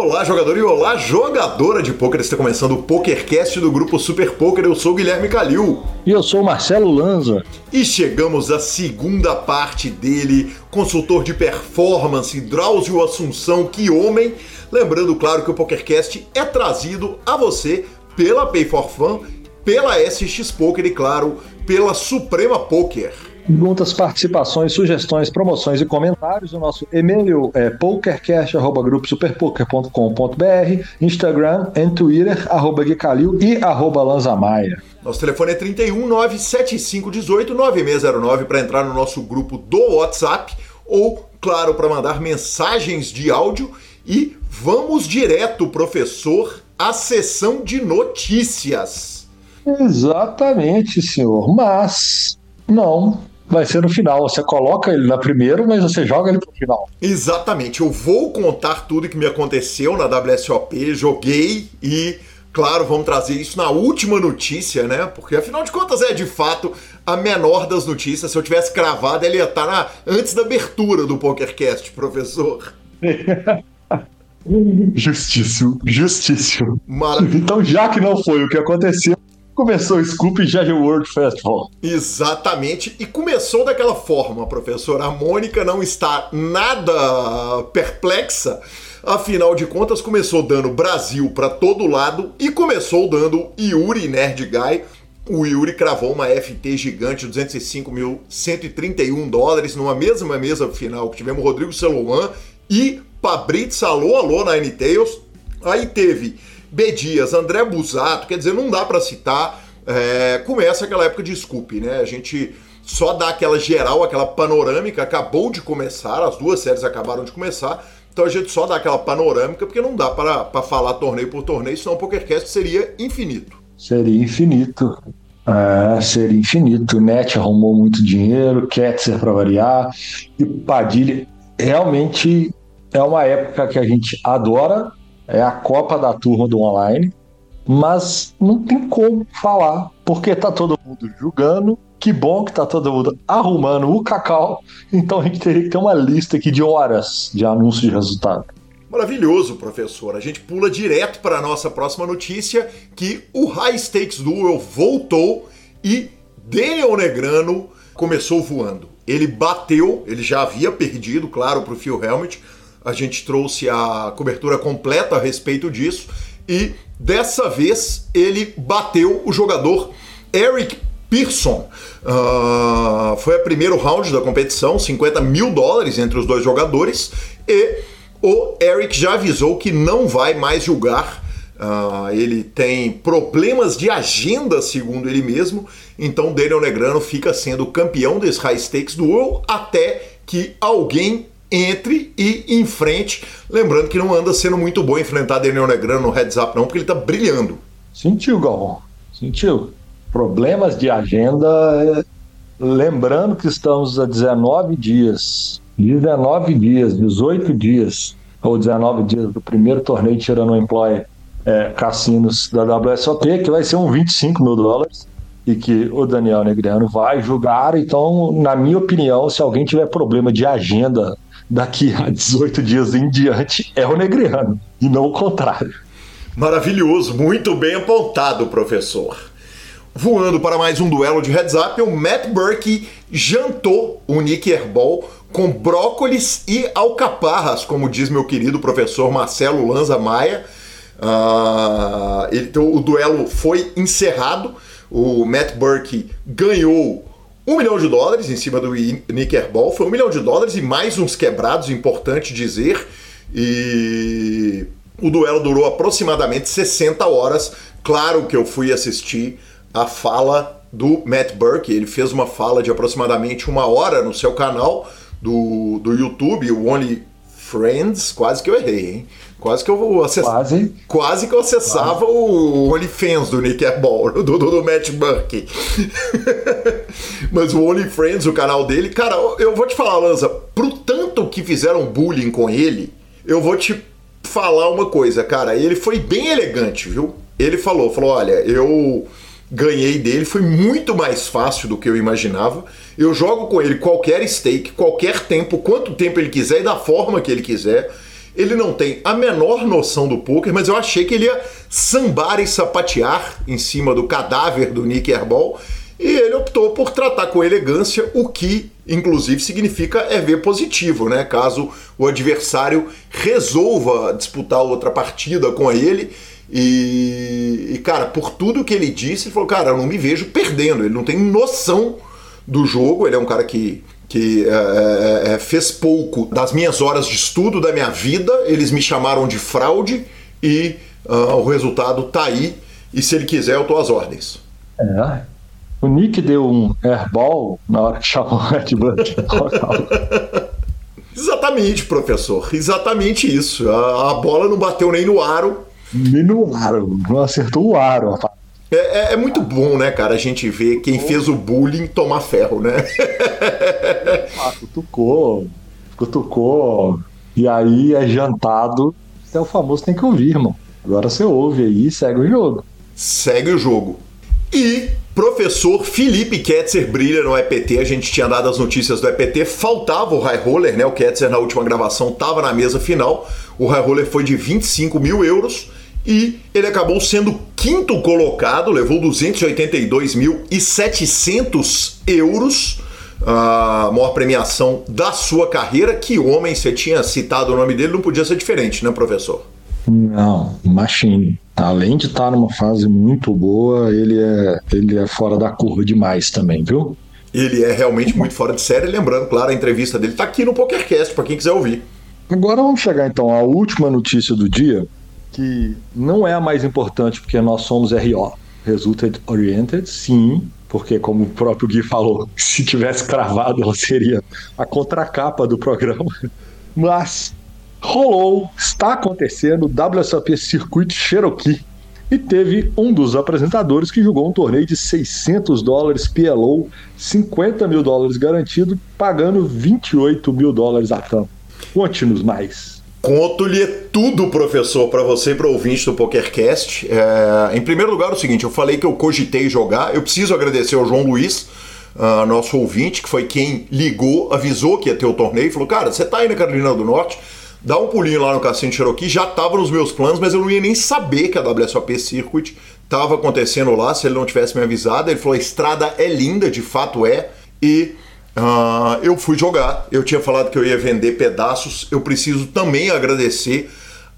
Olá, jogador e olá, jogadora de pôquer. Está começando o PokerCast do grupo Super Poker. Eu sou o Guilherme Calil. E eu sou o Marcelo Lanza. E chegamos à segunda parte dele, consultor de performance, Drauzio Assunção, que homem. Lembrando, claro, que o PokerCast é trazido a você pela Pay for Fun, pela SX Poker e, claro, pela Suprema Poker perguntas, participações, sugestões, promoções e comentários. O nosso e-mail é pokercast.gruposuperpoker.com.br, Instagram e Twitter, arroba Guicalil e arroba Lanzamaia. Nosso telefone é 31 975 18 9609 para entrar no nosso grupo do WhatsApp ou, claro, para mandar mensagens de áudio. E vamos direto, professor, à sessão de notícias. Exatamente, senhor. Mas não vai ser no final. Você coloca ele na primeira, mas você joga ele pro final. Exatamente. Eu vou contar tudo que me aconteceu na WSOP, joguei e. Claro, vamos trazer isso na última notícia, né? Porque afinal de contas é de fato a menor das notícias. Se eu tivesse cravado, ele ia estar na... antes da abertura do PokerCast, professor. Justíssimo, justíssimo. Maravilha. Então, já que não foi o que aconteceu, começou o Scoop Jazz World Festival. Exatamente, e começou daquela forma, professor. A Mônica não está nada perplexa. Afinal de contas, começou dando Brasil para todo lado e começou dando Yuri Nerd Guy. O Yuri cravou uma FT gigante, 205.131 dólares, numa mesma mesa final que tivemos Rodrigo Celoan e Pabritz Alô Alô na N-Tails. Aí teve B. Dias, André Busato, quer dizer, não dá para citar. É, começa aquela época de Scoop, né? A gente só dá aquela geral, aquela panorâmica, acabou de começar, as duas séries acabaram de começar, então a gente só dá aquela panorâmica, porque não dá para falar torneio por torneio, senão o PokerCast seria infinito. Seria infinito. É, seria infinito. Net arrumou muito dinheiro, Ketzer para variar, e Padilha. Realmente é uma época que a gente adora, é a Copa da Turma do online, mas não tem como falar, porque tá todo mundo julgando. Que bom que tá todo mundo arrumando o cacau. Então a gente teria que ter uma lista aqui de horas de anúncio de resultado. Maravilhoso, professor. A gente pula direto para a nossa próxima notícia, que o High Stakes Duel voltou e Daniel Negrano começou voando. Ele bateu, ele já havia perdido, claro, para o Phil Helmut, a gente trouxe a cobertura completa a respeito disso e dessa vez ele bateu o jogador Eric Pearson. Uh, foi o primeiro round da competição, 50 mil dólares entre os dois jogadores e o Eric já avisou que não vai mais julgar. Uh, ele tem problemas de agenda, segundo ele mesmo. Então, Daniel Negrano fica sendo campeão desse High Stakes Duel até que alguém entre e enfrente. Lembrando que não anda sendo muito bom enfrentar Daniel Negrano no heads up, não, porque ele tá brilhando. Sentiu, Galvão. Sentiu. Problemas de agenda. Lembrando que estamos a 19 dias. 19 dias, 18 dias, ou 19 dias do primeiro torneio tirando o Employ é, Cassinos da WSOP, que vai ser um 25 mil dólares e que o Daniel Negreano vai julgar. Então, na minha opinião, se alguém tiver problema de agenda daqui a 18 dias em diante é o Negreano, e não o contrário. Maravilhoso, muito bem apontado, professor. Voando para mais um duelo de heads up, o Matt Burke jantou o Nick Herbal com brócolis e alcaparras, como diz meu querido professor Marcelo Lanza Maia. Uh, ele, o duelo foi encerrado. O Matt Burke ganhou um milhão de dólares em cima do Nickerball, foi um milhão de dólares e mais uns quebrados, importante dizer. E o duelo durou aproximadamente 60 horas. Claro que eu fui assistir a fala do Matt Burke, ele fez uma fala de aproximadamente uma hora no seu canal do, do YouTube, o Only Friends, quase que eu errei, hein? Quase que eu. Quase. Quase que eu acessava quase. o OnlyFans do Nick Ball, do, do, do Matt Burke. Mas o OnlyFans, o canal dele, cara, eu vou te falar, Lanza, pro tanto que fizeram bullying com ele, eu vou te falar uma coisa, cara. Ele foi bem elegante, viu? Ele falou, falou, olha, eu ganhei dele, foi muito mais fácil do que eu imaginava. Eu jogo com ele qualquer stake, qualquer tempo, quanto tempo ele quiser e da forma que ele quiser ele não tem a menor noção do poker, mas eu achei que ele ia sambar e sapatear em cima do cadáver do Nick Herbal e ele optou por tratar com elegância, o que inclusive significa é ver positivo, né? Caso o adversário resolva disputar outra partida com ele. E, e, cara, por tudo que ele disse, ele falou: Cara, eu não me vejo perdendo. Ele não tem noção do jogo. Ele é um cara que, que é, é, é fez pouco das minhas horas de estudo, da minha vida. Eles me chamaram de fraude e uh, o resultado tá aí. E se ele quiser, eu tô às ordens. É, o Nick deu um airball na hora que chamou o Red Bull. Exatamente, professor. Exatamente isso. A, a, bola não bateu nem no aro. Aro. Não acertou o aro, rapaz. É, é, é, muito bom, né, cara, a gente ver quem fez o bullying tomar ferro, né? ah, cutucou, cutucou, e aí é jantado. É o famoso tem que ouvir, irmão. Agora você ouve aí e segue o jogo. Segue o jogo. E professor Felipe Ketzer brilha no EPT. A gente tinha dado as notícias do EPT. Faltava o high roller, né? O Ketzer na última gravação estava na mesa final. O high roller foi de 25 mil euros e ele acabou sendo quinto colocado, levou 282.700 euros. A maior premiação da sua carreira. Que homem, você tinha citado o nome dele, não podia ser diferente, né, professor? Não, Machine. Além de estar numa fase muito boa, ele é, ele é fora da curva demais também, viu? Ele é realmente muito fora de série. Lembrando, claro, a entrevista dele está aqui no PokerCast, para quem quiser ouvir. Agora vamos chegar então à última notícia do dia, que não é a mais importante porque nós somos RO, Resulted Oriented, sim, porque como o próprio Gui falou, se tivesse cravado ela seria a contracapa do programa. Mas rolou, está acontecendo o WSOP Circuit Cherokee e teve um dos apresentadores que jogou um torneio de 600 dólares PLO, 50 mil dólares garantido, pagando 28 mil dólares a campo. Conte-nos mais. Conto-lhe tudo, professor, para você e para o ouvinte do PokerCast. É, em primeiro lugar, o seguinte: eu falei que eu cogitei jogar. Eu preciso agradecer ao João Luiz, uh, nosso ouvinte, que foi quem ligou, avisou que ia ter o torneio, falou: Cara, você tá aí na Carolina do Norte, dar um pulinho lá no Cassino Cherokee já estava nos meus planos, mas eu não ia nem saber que a WSOP Circuit estava acontecendo lá se ele não tivesse me avisado. Ele falou: a estrada é linda, de fato é, e uh, eu fui jogar. Eu tinha falado que eu ia vender pedaços. Eu preciso também agradecer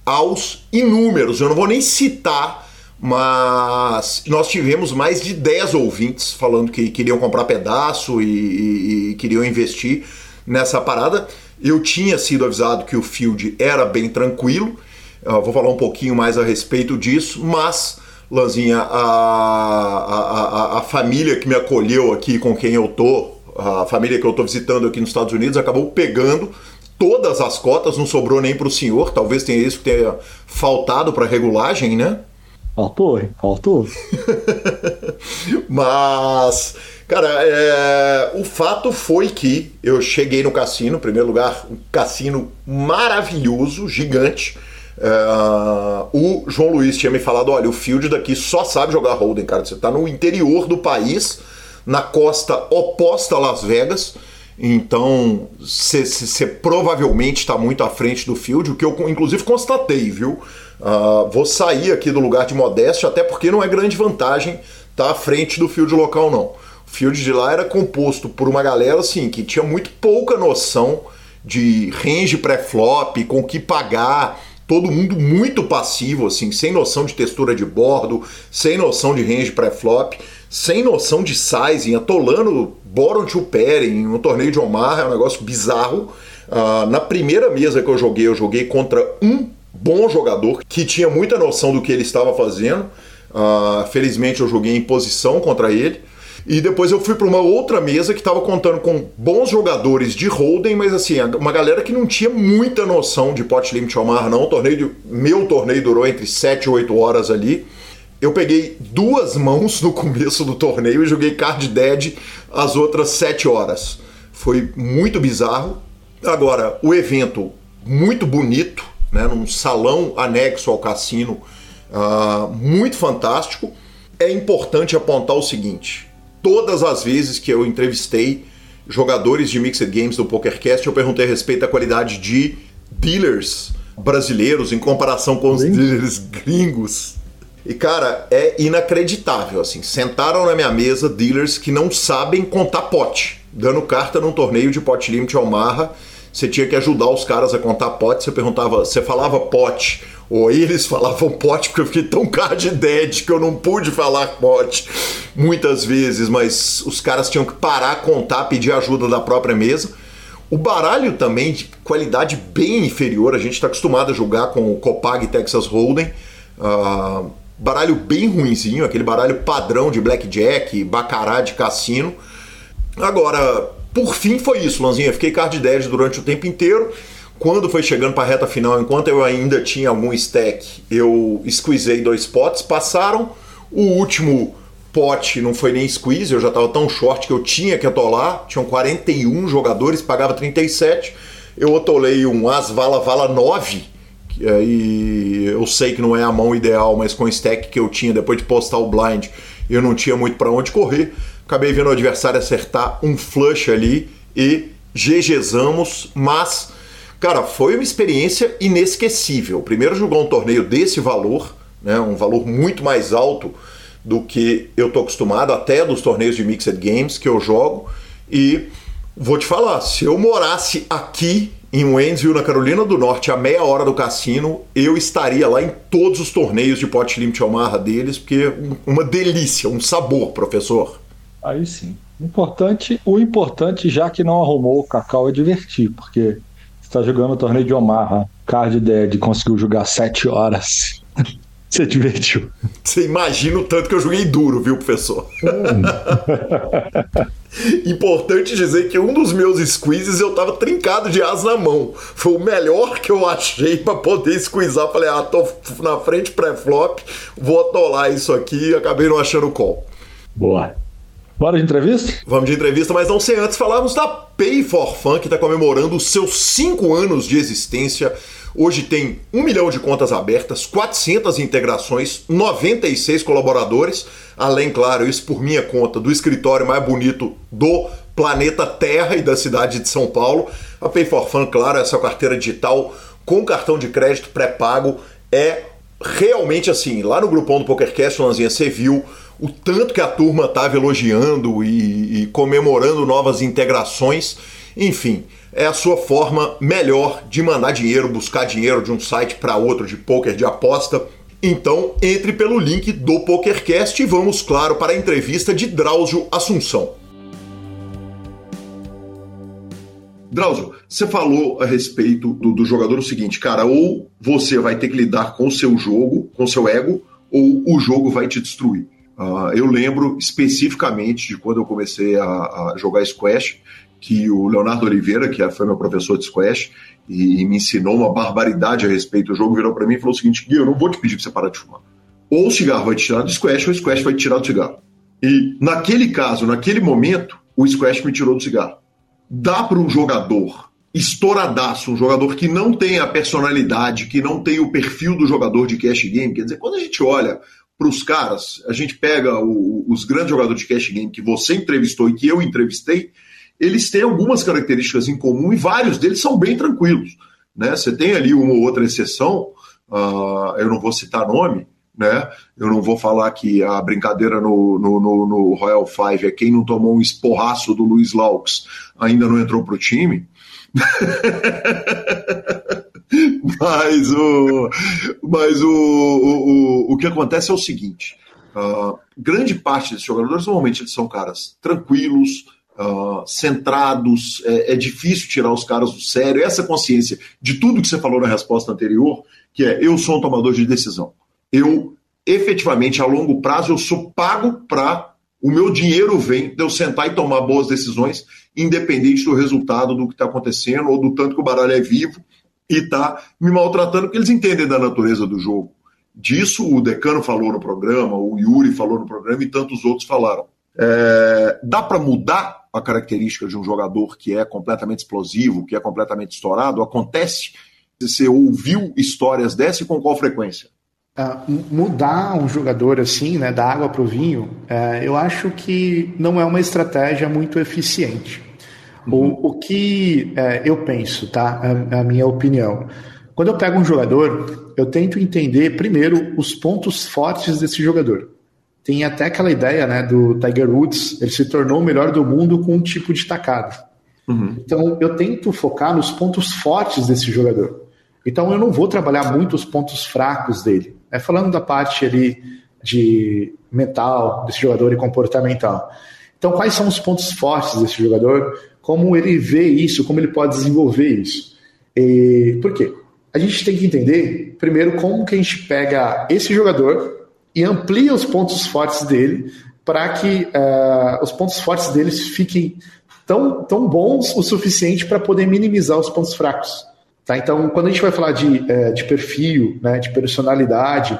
aos inúmeros, eu não vou nem citar. Mas nós tivemos mais de 10 ouvintes falando que queriam comprar pedaço e, e, e queriam investir nessa parada. Eu tinha sido avisado que o field era bem tranquilo, eu vou falar um pouquinho mais a respeito disso, mas, Lanzinha, a, a, a, a família que me acolheu aqui, com quem eu tô, a família que eu tô visitando aqui nos Estados Unidos, acabou pegando todas as cotas, não sobrou nem para o senhor, talvez tenha isso que tenha faltado para regulagem, né? Faltou, hein? Faltou. Mas Cara, é... o fato foi que eu cheguei no cassino, em primeiro lugar, um cassino maravilhoso, gigante. É... o João Luiz tinha me falado: olha, o Field daqui só sabe jogar Holden, cara. Você tá no interior do país, na costa oposta a Las Vegas. Então, você provavelmente está muito à frente do Field, o que eu inclusive constatei, viu? Uh, vou sair aqui do lugar de modéstia, até porque não é grande vantagem estar tá à frente do Field local, não field de lá era composto por uma galera assim que tinha muito pouca noção de range pré-flop, com o que pagar, todo mundo muito passivo assim, sem noção de textura de bordo, sem noção de range pré-flop, sem noção de sizing, atolando bottom to pair em um torneio de Omar, é um negócio bizarro. Uh, na primeira mesa que eu joguei, eu joguei contra um bom jogador que tinha muita noção do que ele estava fazendo. Uh, felizmente eu joguei em posição contra ele. E depois eu fui para uma outra mesa que estava contando com bons jogadores de Holden, mas assim, uma galera que não tinha muita noção de pot limit ao mar, não. O torneio, meu torneio durou entre 7 e 8 horas ali. Eu peguei duas mãos no começo do torneio e joguei card dead as outras 7 horas. Foi muito bizarro. Agora, o evento muito bonito, né, num salão anexo ao cassino, uh, muito fantástico. É importante apontar o seguinte: todas as vezes que eu entrevistei jogadores de Mixed Games do PokerCast, eu perguntei a respeito da qualidade de dealers brasileiros em comparação com os dealers gringos. E cara, é inacreditável assim. Sentaram na minha mesa dealers que não sabem contar pote, dando carta num torneio de pot limit Omaha. Você tinha que ajudar os caras a contar pote. Você perguntava, você falava pote, ou eles falavam pote, porque eu fiquei tão card dead que eu não pude falar pote muitas vezes, mas os caras tinham que parar, contar, pedir ajuda da própria mesa. O baralho também de qualidade bem inferior, a gente está acostumado a jogar com o Copag Texas Hold'em. Uh, baralho bem ruinzinho, aquele baralho padrão de blackjack, bacará de cassino. Agora, por fim foi isso, Lanzinha. Fiquei card 10 durante o tempo inteiro. Quando foi chegando para a reta final, enquanto eu ainda tinha algum stack, eu squeezei dois potes, passaram. O último pote não foi nem squeeze, eu já estava tão short que eu tinha que atolar. Tinham 41 jogadores, pagava 37. Eu atolei um As Vala Vala 9, que aí eu sei que não é a mão ideal, mas com o stack que eu tinha depois de postar o blind, eu não tinha muito para onde correr. Acabei vendo o adversário acertar um flush ali e GGzamos, mas cara, foi uma experiência inesquecível. Primeiro jogar um torneio desse valor, né, um valor muito mais alto do que eu tô acostumado, até dos torneios de Mixed Games que eu jogo. E vou te falar, se eu morasse aqui em Waynesville, na Carolina do Norte, a meia hora do cassino, eu estaria lá em todos os torneios de Pot Limit Omaha deles, porque uma delícia, um sabor, professor. Aí sim. Importante, o importante, já que não arrumou o Cacau, é divertir, porque está jogando o torneio de Omaha, Card Dead, conseguiu jogar sete horas. Você divertiu. Você imagina o tanto que eu joguei duro, viu, professor? Hum. Importante dizer que um dos meus squeezes eu tava trincado de asa na mão. Foi o melhor que eu achei para poder squeezar. Falei, ah, tô na frente pré-flop, vou atolar isso aqui e acabei não achando o call. Boa. Bora de entrevista? Vamos de entrevista, mas não sem antes falarmos da Pay for Fun, que está comemorando os seus 5 anos de existência Hoje tem 1 milhão de contas abertas, 400 integrações, 96 colaboradores, além, claro, isso por minha conta, do escritório mais bonito do planeta Terra e da cidade de São Paulo. A Pay for Fun, claro, essa carteira digital com cartão de crédito pré-pago é realmente assim. Lá no grupão do PokerCast, Lanzinha, você viu o tanto que a turma estava elogiando e, e comemorando novas integrações. Enfim, é a sua forma melhor de mandar dinheiro, buscar dinheiro de um site para outro de poker de aposta. Então, entre pelo link do PokerCast e vamos, claro, para a entrevista de Drauzio Assunção. Drauzio, você falou a respeito do, do, jogador o seguinte, cara, ou você vai ter que lidar com o seu jogo, com o seu ego, ou o jogo vai te destruir. Uh, eu lembro especificamente de quando eu comecei a, a jogar Squash, que o Leonardo Oliveira, que foi meu professor de squash e, e me ensinou uma barbaridade a respeito do jogo, virou para mim e falou o seguinte: Gui, eu não vou te pedir para você parar de fumar. Ou o cigarro vai te tirar do squash, ou o squash vai te tirar do cigarro. E naquele caso, naquele momento, o squash me tirou do cigarro. Dá para um jogador estouradaço, um jogador que não tem a personalidade, que não tem o perfil do jogador de cash game. Quer dizer, quando a gente olha para os caras, a gente pega o, os grandes jogadores de cash game que você entrevistou e que eu entrevistei, eles têm algumas características em comum e vários deles são bem tranquilos. Né? Você tem ali uma ou outra exceção, uh, eu não vou citar nome, né? Eu não vou falar que a brincadeira no, no, no, no Royal Five é quem não tomou um esporraço do Luiz Laux ainda não entrou para o time. mas o, mas o, o, o, que acontece é o seguinte: uh, grande parte desses jogadores normalmente eles são caras tranquilos, uh, centrados, é, é, difícil tirar os caras do sério. Essa consciência de tudo que você falou na resposta anterior, que é eu sou um tomador de decisão. Eu, efetivamente, a longo prazo, eu sou pago para o meu dinheiro vem de eu sentar e tomar boas decisões, independente do resultado do que está acontecendo ou do tanto que o baralho é vivo e está me maltratando, porque eles entendem da natureza do jogo. Disso o Decano falou no programa, o Yuri falou no programa e tantos outros falaram. É, dá para mudar a característica de um jogador que é completamente explosivo, que é completamente estourado? Acontece? Você ouviu histórias dessa e com qual frequência? Uh, mudar um jogador assim, né, da água para o vinho, uh, eu acho que não é uma estratégia muito eficiente. Uhum. O, o que uh, eu penso, tá? A, a minha opinião. Quando eu pego um jogador, eu tento entender primeiro os pontos fortes desse jogador. Tem até aquela ideia né, do Tiger Woods, ele se tornou o melhor do mundo com um tipo de tacada. Uhum. Então eu tento focar nos pontos fortes desse jogador. Então eu não vou trabalhar muito os pontos fracos dele. É falando da parte ali de mental desse jogador e comportamental. Então quais são os pontos fortes desse jogador? Como ele vê isso? Como ele pode desenvolver isso? E, por quê? A gente tem que entender primeiro como que a gente pega esse jogador e amplia os pontos fortes dele para que uh, os pontos fortes deles fiquem tão, tão bons o suficiente para poder minimizar os pontos fracos. Tá? Então, quando a gente vai falar de, é, de perfil, né, de personalidade,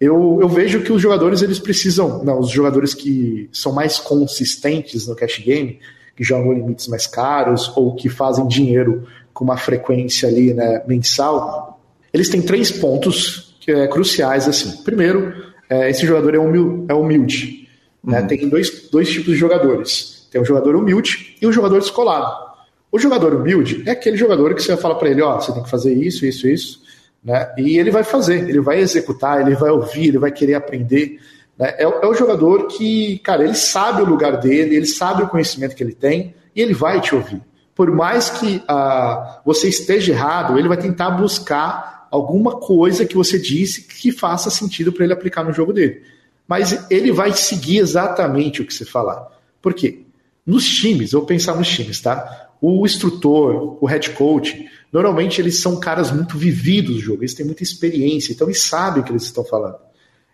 eu, eu vejo que os jogadores eles precisam, não, os jogadores que são mais consistentes no cash game, que jogam limites mais caros ou que fazem dinheiro com uma frequência ali né, mensal, eles têm três pontos que é, cruciais assim. Primeiro, é, esse jogador é, humil, é humilde. Né? Uhum. Tem dois, dois tipos de jogadores tem um jogador humilde e um jogador descolado. O jogador humilde é aquele jogador que você vai falar para ele, ó, oh, você tem que fazer isso, isso, isso, né? E ele vai fazer, ele vai executar, ele vai ouvir, ele vai querer aprender. Né? É, é o jogador que, cara, ele sabe o lugar dele, ele sabe o conhecimento que ele tem e ele vai te ouvir. Por mais que ah, você esteja errado, ele vai tentar buscar alguma coisa que você disse que faça sentido para ele aplicar no jogo dele. Mas ele vai seguir exatamente o que você falar. Por quê? Nos times, vou pensar nos times, tá? O instrutor, o head coach, normalmente eles são caras muito vividos do jogo, eles têm muita experiência, então eles sabem o que eles estão falando.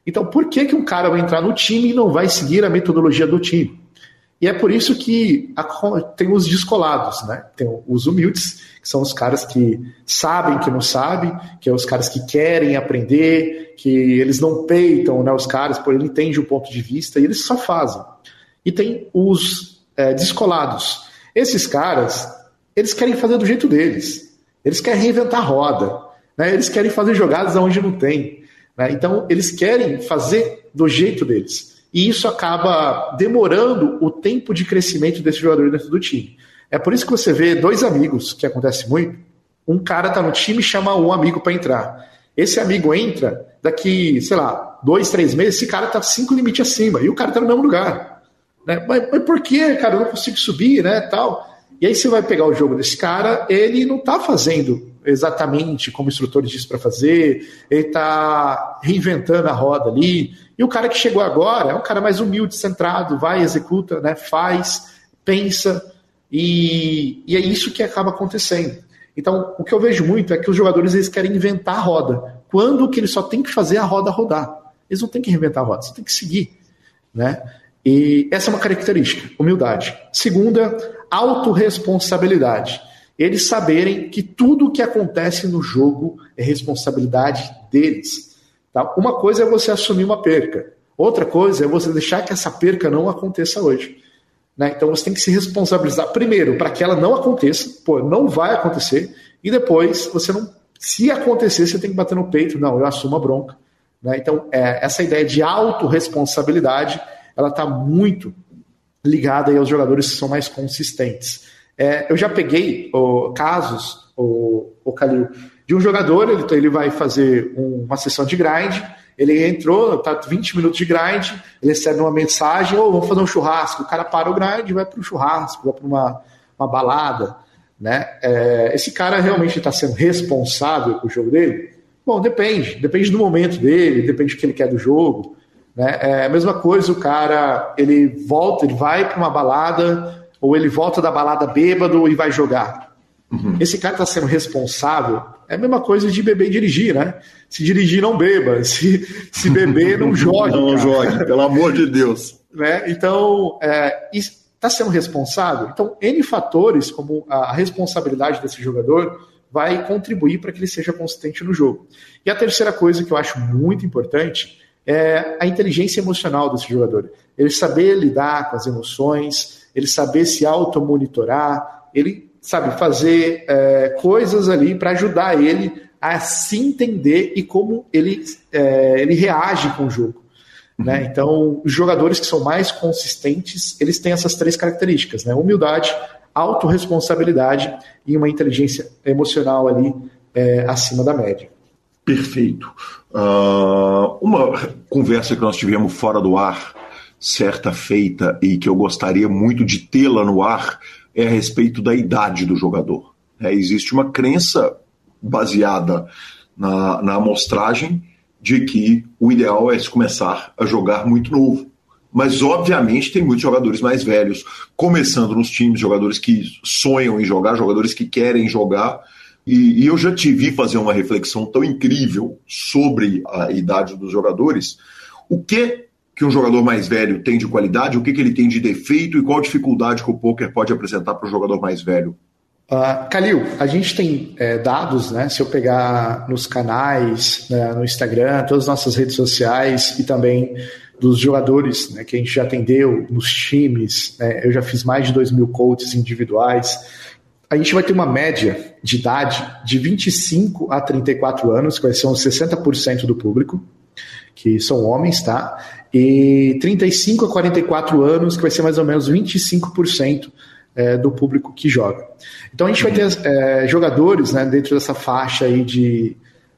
Então, por que, que um cara vai entrar no time e não vai seguir a metodologia do time? E é por isso que tem os descolados, né? Tem os humildes, que são os caras que sabem que não sabem, que é os caras que querem aprender, que eles não peitam né, os caras, por ele entende o ponto de vista e eles só fazem. E tem os é, descolados. Esses caras, eles querem fazer do jeito deles. Eles querem reinventar a roda. Né? Eles querem fazer jogadas onde não tem. Né? Então, eles querem fazer do jeito deles. E isso acaba demorando o tempo de crescimento desse jogador dentro do time. É por isso que você vê dois amigos, que acontece muito. Um cara tá no time e chama um amigo para entrar. Esse amigo entra, daqui, sei lá, dois, três meses, esse cara tá cinco limites acima. E o cara tá no mesmo lugar. Né? Mas, mas por que, cara? Eu não consigo subir, né? Tal. E aí você vai pegar o jogo desse cara, ele não está fazendo exatamente como o instrutor disse para fazer, ele está reinventando a roda ali. E o cara que chegou agora é um cara mais humilde, centrado, vai, executa, né, faz, pensa, e, e é isso que acaba acontecendo. Então, o que eu vejo muito é que os jogadores eles querem inventar a roda, quando que eles só tem que fazer a roda rodar. Eles não têm que reinventar a roda, você tem que seguir. Né? E essa é uma característica, humildade. Segunda, autorresponsabilidade. Eles saberem que tudo o que acontece no jogo é responsabilidade deles. Tá? Uma coisa é você assumir uma perca, outra coisa é você deixar que essa perca não aconteça hoje. Né? Então você tem que se responsabilizar primeiro para que ela não aconteça, pô, não vai acontecer, e depois você não. Se acontecer, você tem que bater no peito, não, eu assumo a bronca. Né? Então, é, essa ideia de autorresponsabilidade ela está muito ligada aí aos jogadores que são mais consistentes. É, eu já peguei casos, o Calil, de um jogador, ele, ele vai fazer um, uma sessão de grind, ele entrou, tá 20 minutos de grind, ele recebe uma mensagem, ou vamos fazer um churrasco. O cara para o grind, vai para um churrasco, vai para uma, uma balada. Né? É, esse cara realmente está sendo responsável pelo jogo dele? Bom, depende. Depende do momento dele, depende do que ele quer do jogo. Né? É a mesma coisa, o cara ele volta, ele vai para uma balada, ou ele volta da balada bêbado e vai jogar. Uhum. Esse cara está sendo responsável. É a mesma coisa de beber e dirigir, né? Se dirigir, não beba. Se, se beber, não jogue. Não jogue, pelo amor de Deus. Né? Então, é, está sendo responsável. Então, N fatores, como a responsabilidade desse jogador, vai contribuir para que ele seja consistente no jogo. E a terceira coisa que eu acho muito importante é a inteligência emocional desse jogador. Ele saber lidar com as emoções, ele saber se automonitorar, ele sabe fazer é, coisas ali para ajudar ele a se entender e como ele, é, ele reage com o jogo. Né? Uhum. Então, os jogadores que são mais consistentes, eles têm essas três características: né? humildade, autorresponsabilidade e uma inteligência emocional ali é, acima da média. Perfeito. Uh, uma conversa que nós tivemos fora do ar, certa feita, e que eu gostaria muito de tê-la no ar, é a respeito da idade do jogador. É, existe uma crença baseada na, na amostragem de que o ideal é se começar a jogar muito novo. Mas, obviamente, tem muitos jogadores mais velhos, começando nos times, jogadores que sonham em jogar, jogadores que querem jogar. E, e eu já te vi fazer uma reflexão tão incrível sobre a idade dos jogadores. O que que um jogador mais velho tem de qualidade, o que, que ele tem de defeito e qual dificuldade que o poker pode apresentar para o jogador mais velho? Uh, Kalil, a gente tem é, dados, né? Se eu pegar nos canais, né, no Instagram, todas as nossas redes sociais e também dos jogadores né, que a gente já atendeu nos times, né, eu já fiz mais de 2 mil coaches individuais. A gente vai ter uma média de idade de 25 a 34 anos, que vai ser uns 60% do público, que são homens, tá? E 35 a 44 anos, que vai ser mais ou menos 25% é, do público que joga. Então a gente vai ter é, jogadores né, dentro dessa faixa aí de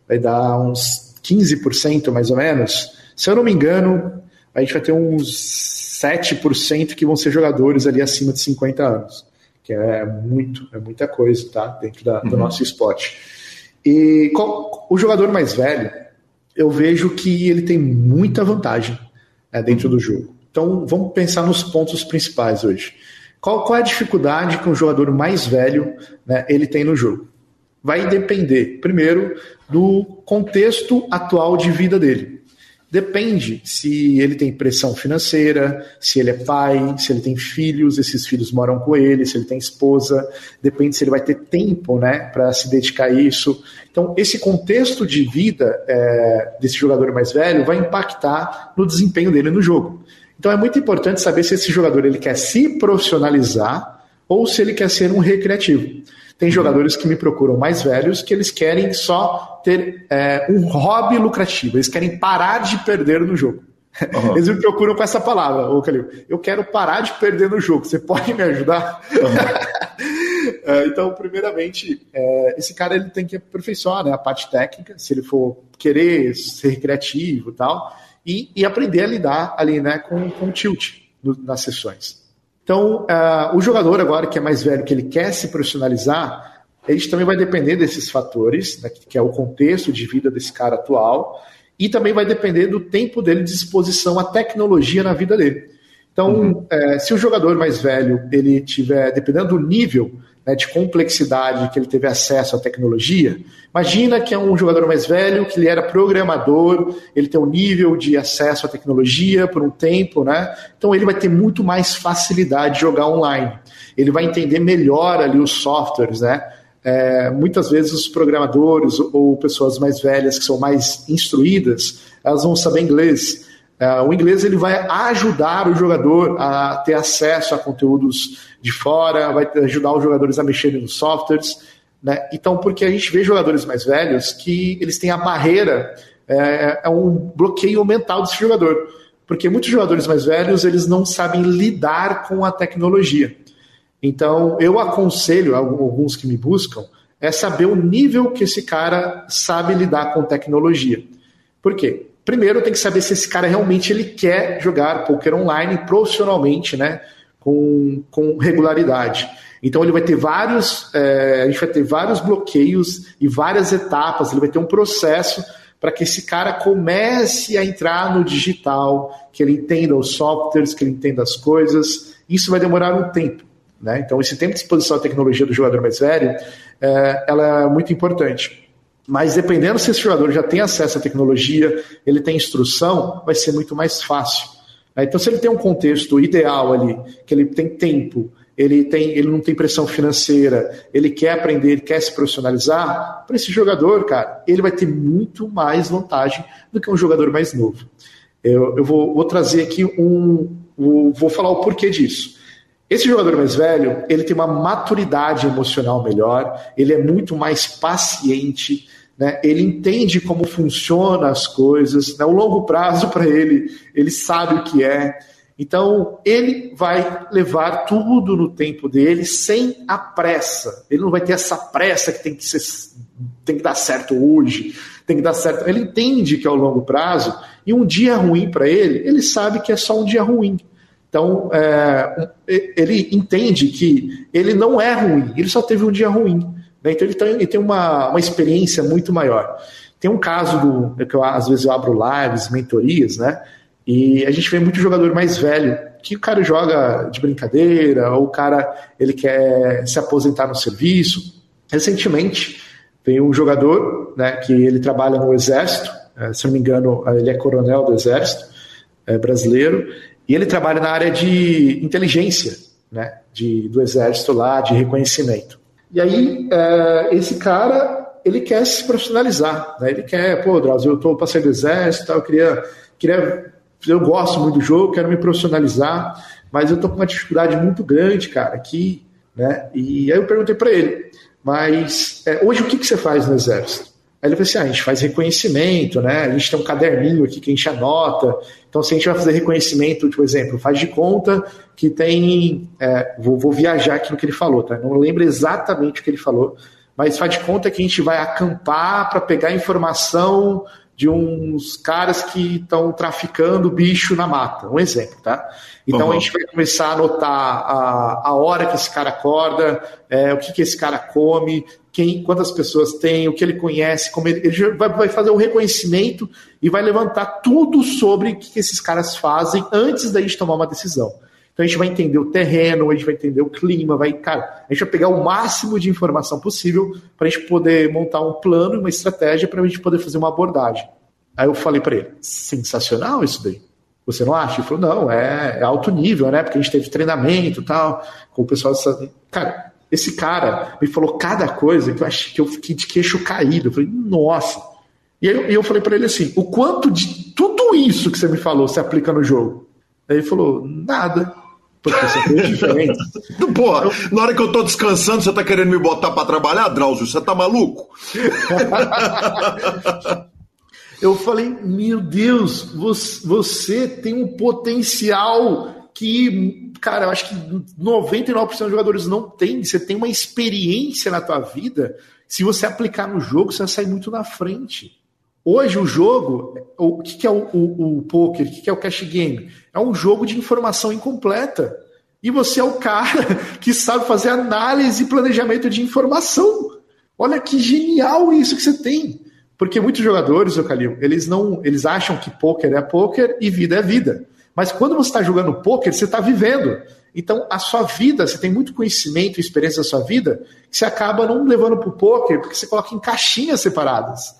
vai dar uns 15% mais ou menos. Se eu não me engano, a gente vai ter uns 7% que vão ser jogadores ali acima de 50 anos, que é muito, é muita coisa, tá? Dentro da, do uhum. nosso esporte. E qual, o jogador mais velho, eu vejo que ele tem muita vantagem né, dentro do jogo. Então vamos pensar nos pontos principais hoje. Qual, qual é a dificuldade que um jogador mais velho né, ele tem no jogo? Vai depender, primeiro, do contexto atual de vida dele. Depende se ele tem pressão financeira, se ele é pai, se ele tem filhos, esses filhos moram com ele, se ele tem esposa, depende se ele vai ter tempo né, para se dedicar a isso. Então, esse contexto de vida é, desse jogador mais velho vai impactar no desempenho dele no jogo. Então é muito importante saber se esse jogador ele quer se profissionalizar ou se ele quer ser um recreativo. Tem jogadores que me procuram mais velhos que eles querem só ter é, um hobby lucrativo, eles querem parar de perder no jogo. Uhum. Eles me procuram com essa palavra, ô Calil. Eu quero parar de perder no jogo. Você pode me ajudar? Uhum. então, primeiramente, é, esse cara ele tem que aperfeiçoar né, a parte técnica, se ele for querer ser recreativo e tal e, aprender a lidar ali né, com, com tilt no, nas sessões. Então, uh, o jogador agora que é mais velho, que ele quer se profissionalizar, ele também vai depender desses fatores, né, que é o contexto de vida desse cara atual, e também vai depender do tempo dele de exposição à tecnologia na vida dele. Então, uhum. é, se o jogador mais velho ele tiver, dependendo do nível né, de complexidade que ele teve acesso à tecnologia, imagina que é um jogador mais velho, que ele era programador, ele tem um nível de acesso à tecnologia por um tempo, né? Então ele vai ter muito mais facilidade de jogar online. Ele vai entender melhor ali os softwares, né? É, muitas vezes os programadores ou pessoas mais velhas que são mais instruídas, elas vão saber inglês. Uh, o inglês ele vai ajudar o jogador a ter acesso a conteúdos de fora, vai ajudar os jogadores a mexerem nos softwares. Né? Então, porque a gente vê jogadores mais velhos que eles têm a barreira, é, é um bloqueio mental desse jogador. Porque muitos jogadores mais velhos eles não sabem lidar com a tecnologia. Então, eu aconselho alguns que me buscam é saber o nível que esse cara sabe lidar com tecnologia. Por quê? Primeiro tem que saber se esse cara realmente ele quer jogar poker online profissionalmente, né? Com, com regularidade. Então ele vai ter vários, é, a gente vai ter vários bloqueios e várias etapas, ele vai ter um processo para que esse cara comece a entrar no digital, que ele entenda os softwares, que ele entenda as coisas. Isso vai demorar um tempo. Né? Então, esse tempo de exposição à tecnologia do jogador mais velho, é, ela é muito importante. Mas dependendo se esse jogador já tem acesso à tecnologia, ele tem instrução, vai ser muito mais fácil. Né? Então, se ele tem um contexto ideal ali, que ele tem tempo, ele, tem, ele não tem pressão financeira, ele quer aprender, ele quer se profissionalizar, para esse jogador, cara, ele vai ter muito mais vantagem do que um jogador mais novo. Eu, eu vou, vou, trazer aqui um. Vou, vou falar o porquê disso. Esse jogador mais velho, ele tem uma maturidade emocional melhor, ele é muito mais paciente, né? Ele entende como funcionam as coisas, né? o longo prazo para ele, ele sabe o que é. Então, ele vai levar tudo no tempo dele sem a pressa. Ele não vai ter essa pressa que tem que ser tem que dar certo hoje, tem que dar certo. Ele entende que é o longo prazo e um dia ruim para ele, ele sabe que é só um dia ruim. Então, é, ele entende que ele não é ruim, ele só teve um dia ruim. Né? Então, ele tem, ele tem uma, uma experiência muito maior. Tem um caso do que eu, às vezes eu abro lives, mentorias, né? E a gente vê muito jogador mais velho que o cara joga de brincadeira, ou o cara ele quer se aposentar no serviço. Recentemente veio um jogador, né, que ele trabalha no exército, é, se não me engano, ele é coronel do exército é, brasileiro, e ele trabalha na área de inteligência, né, de, do exército lá, de reconhecimento. E aí é, esse cara ele quer se profissionalizar, né? Ele quer, pô, Drauzio, eu estou passando do exército, eu queria, queria, eu gosto muito do jogo, quero me profissionalizar, mas eu estou com uma dificuldade muito grande, cara, aqui, né? E aí eu perguntei para ele, mas é, hoje o que, que você faz no exército? Aí ele falou assim: ah, a gente faz reconhecimento, né? A gente tem um caderninho aqui que a gente anota. Então, se a gente vai fazer reconhecimento, por exemplo, faz de conta que tem. É, vou, vou, viajar aqui no que ele falou, tá? Não lembro exatamente o que ele falou, mas faz de conta que a gente vai acampar para pegar informação de uns caras que estão traficando bicho na mata. Um exemplo, tá? Então uhum. a gente vai começar a anotar a, a hora que esse cara acorda, é, o que, que esse cara come, quem, quantas pessoas tem, o que ele conhece, como ele, ele vai, vai, fazer um reconhecimento e vai levantar tudo sobre o que, esses caras fazem antes da gente tomar uma decisão. Então a gente vai entender o terreno, a gente vai entender o clima, vai, cara, a gente vai pegar o máximo de informação possível para a gente poder montar um plano, uma estratégia para a gente poder fazer uma abordagem. Aí eu falei para ele, sensacional isso daí. Você não acha? Ele falou, não, é, é alto nível, né? Porque a gente teve treinamento e tal, com o pessoal. Cara, esse cara me falou cada coisa que eu achei que eu fiquei de queixo caído. Eu falei, nossa. E aí eu falei para ele assim: o quanto de tudo isso que você me falou se aplica no jogo? Aí ele falou, nada. Porque são coisas diferentes. Porra, eu... na hora que eu tô descansando, você tá querendo me botar para trabalhar, Drauzio? Você tá maluco? eu falei, meu Deus, você tem um potencial que, cara, eu acho que 99% dos jogadores não tem. Você tem uma experiência na tua vida. Se você aplicar no jogo, você vai sair muito na frente. Hoje o jogo, o que, é o, o, o poker, o que é o cash game? É um jogo de informação incompleta. E você é o cara que sabe fazer análise e planejamento de informação. Olha que genial isso que você tem. Porque muitos jogadores, o Calil, eles não, eles acham que poker é poker e vida é vida. Mas quando você está jogando poker, você está vivendo. Então, a sua vida, você tem muito conhecimento e experiência da sua vida, que você acaba não levando para o poker, porque você coloca em caixinhas separadas.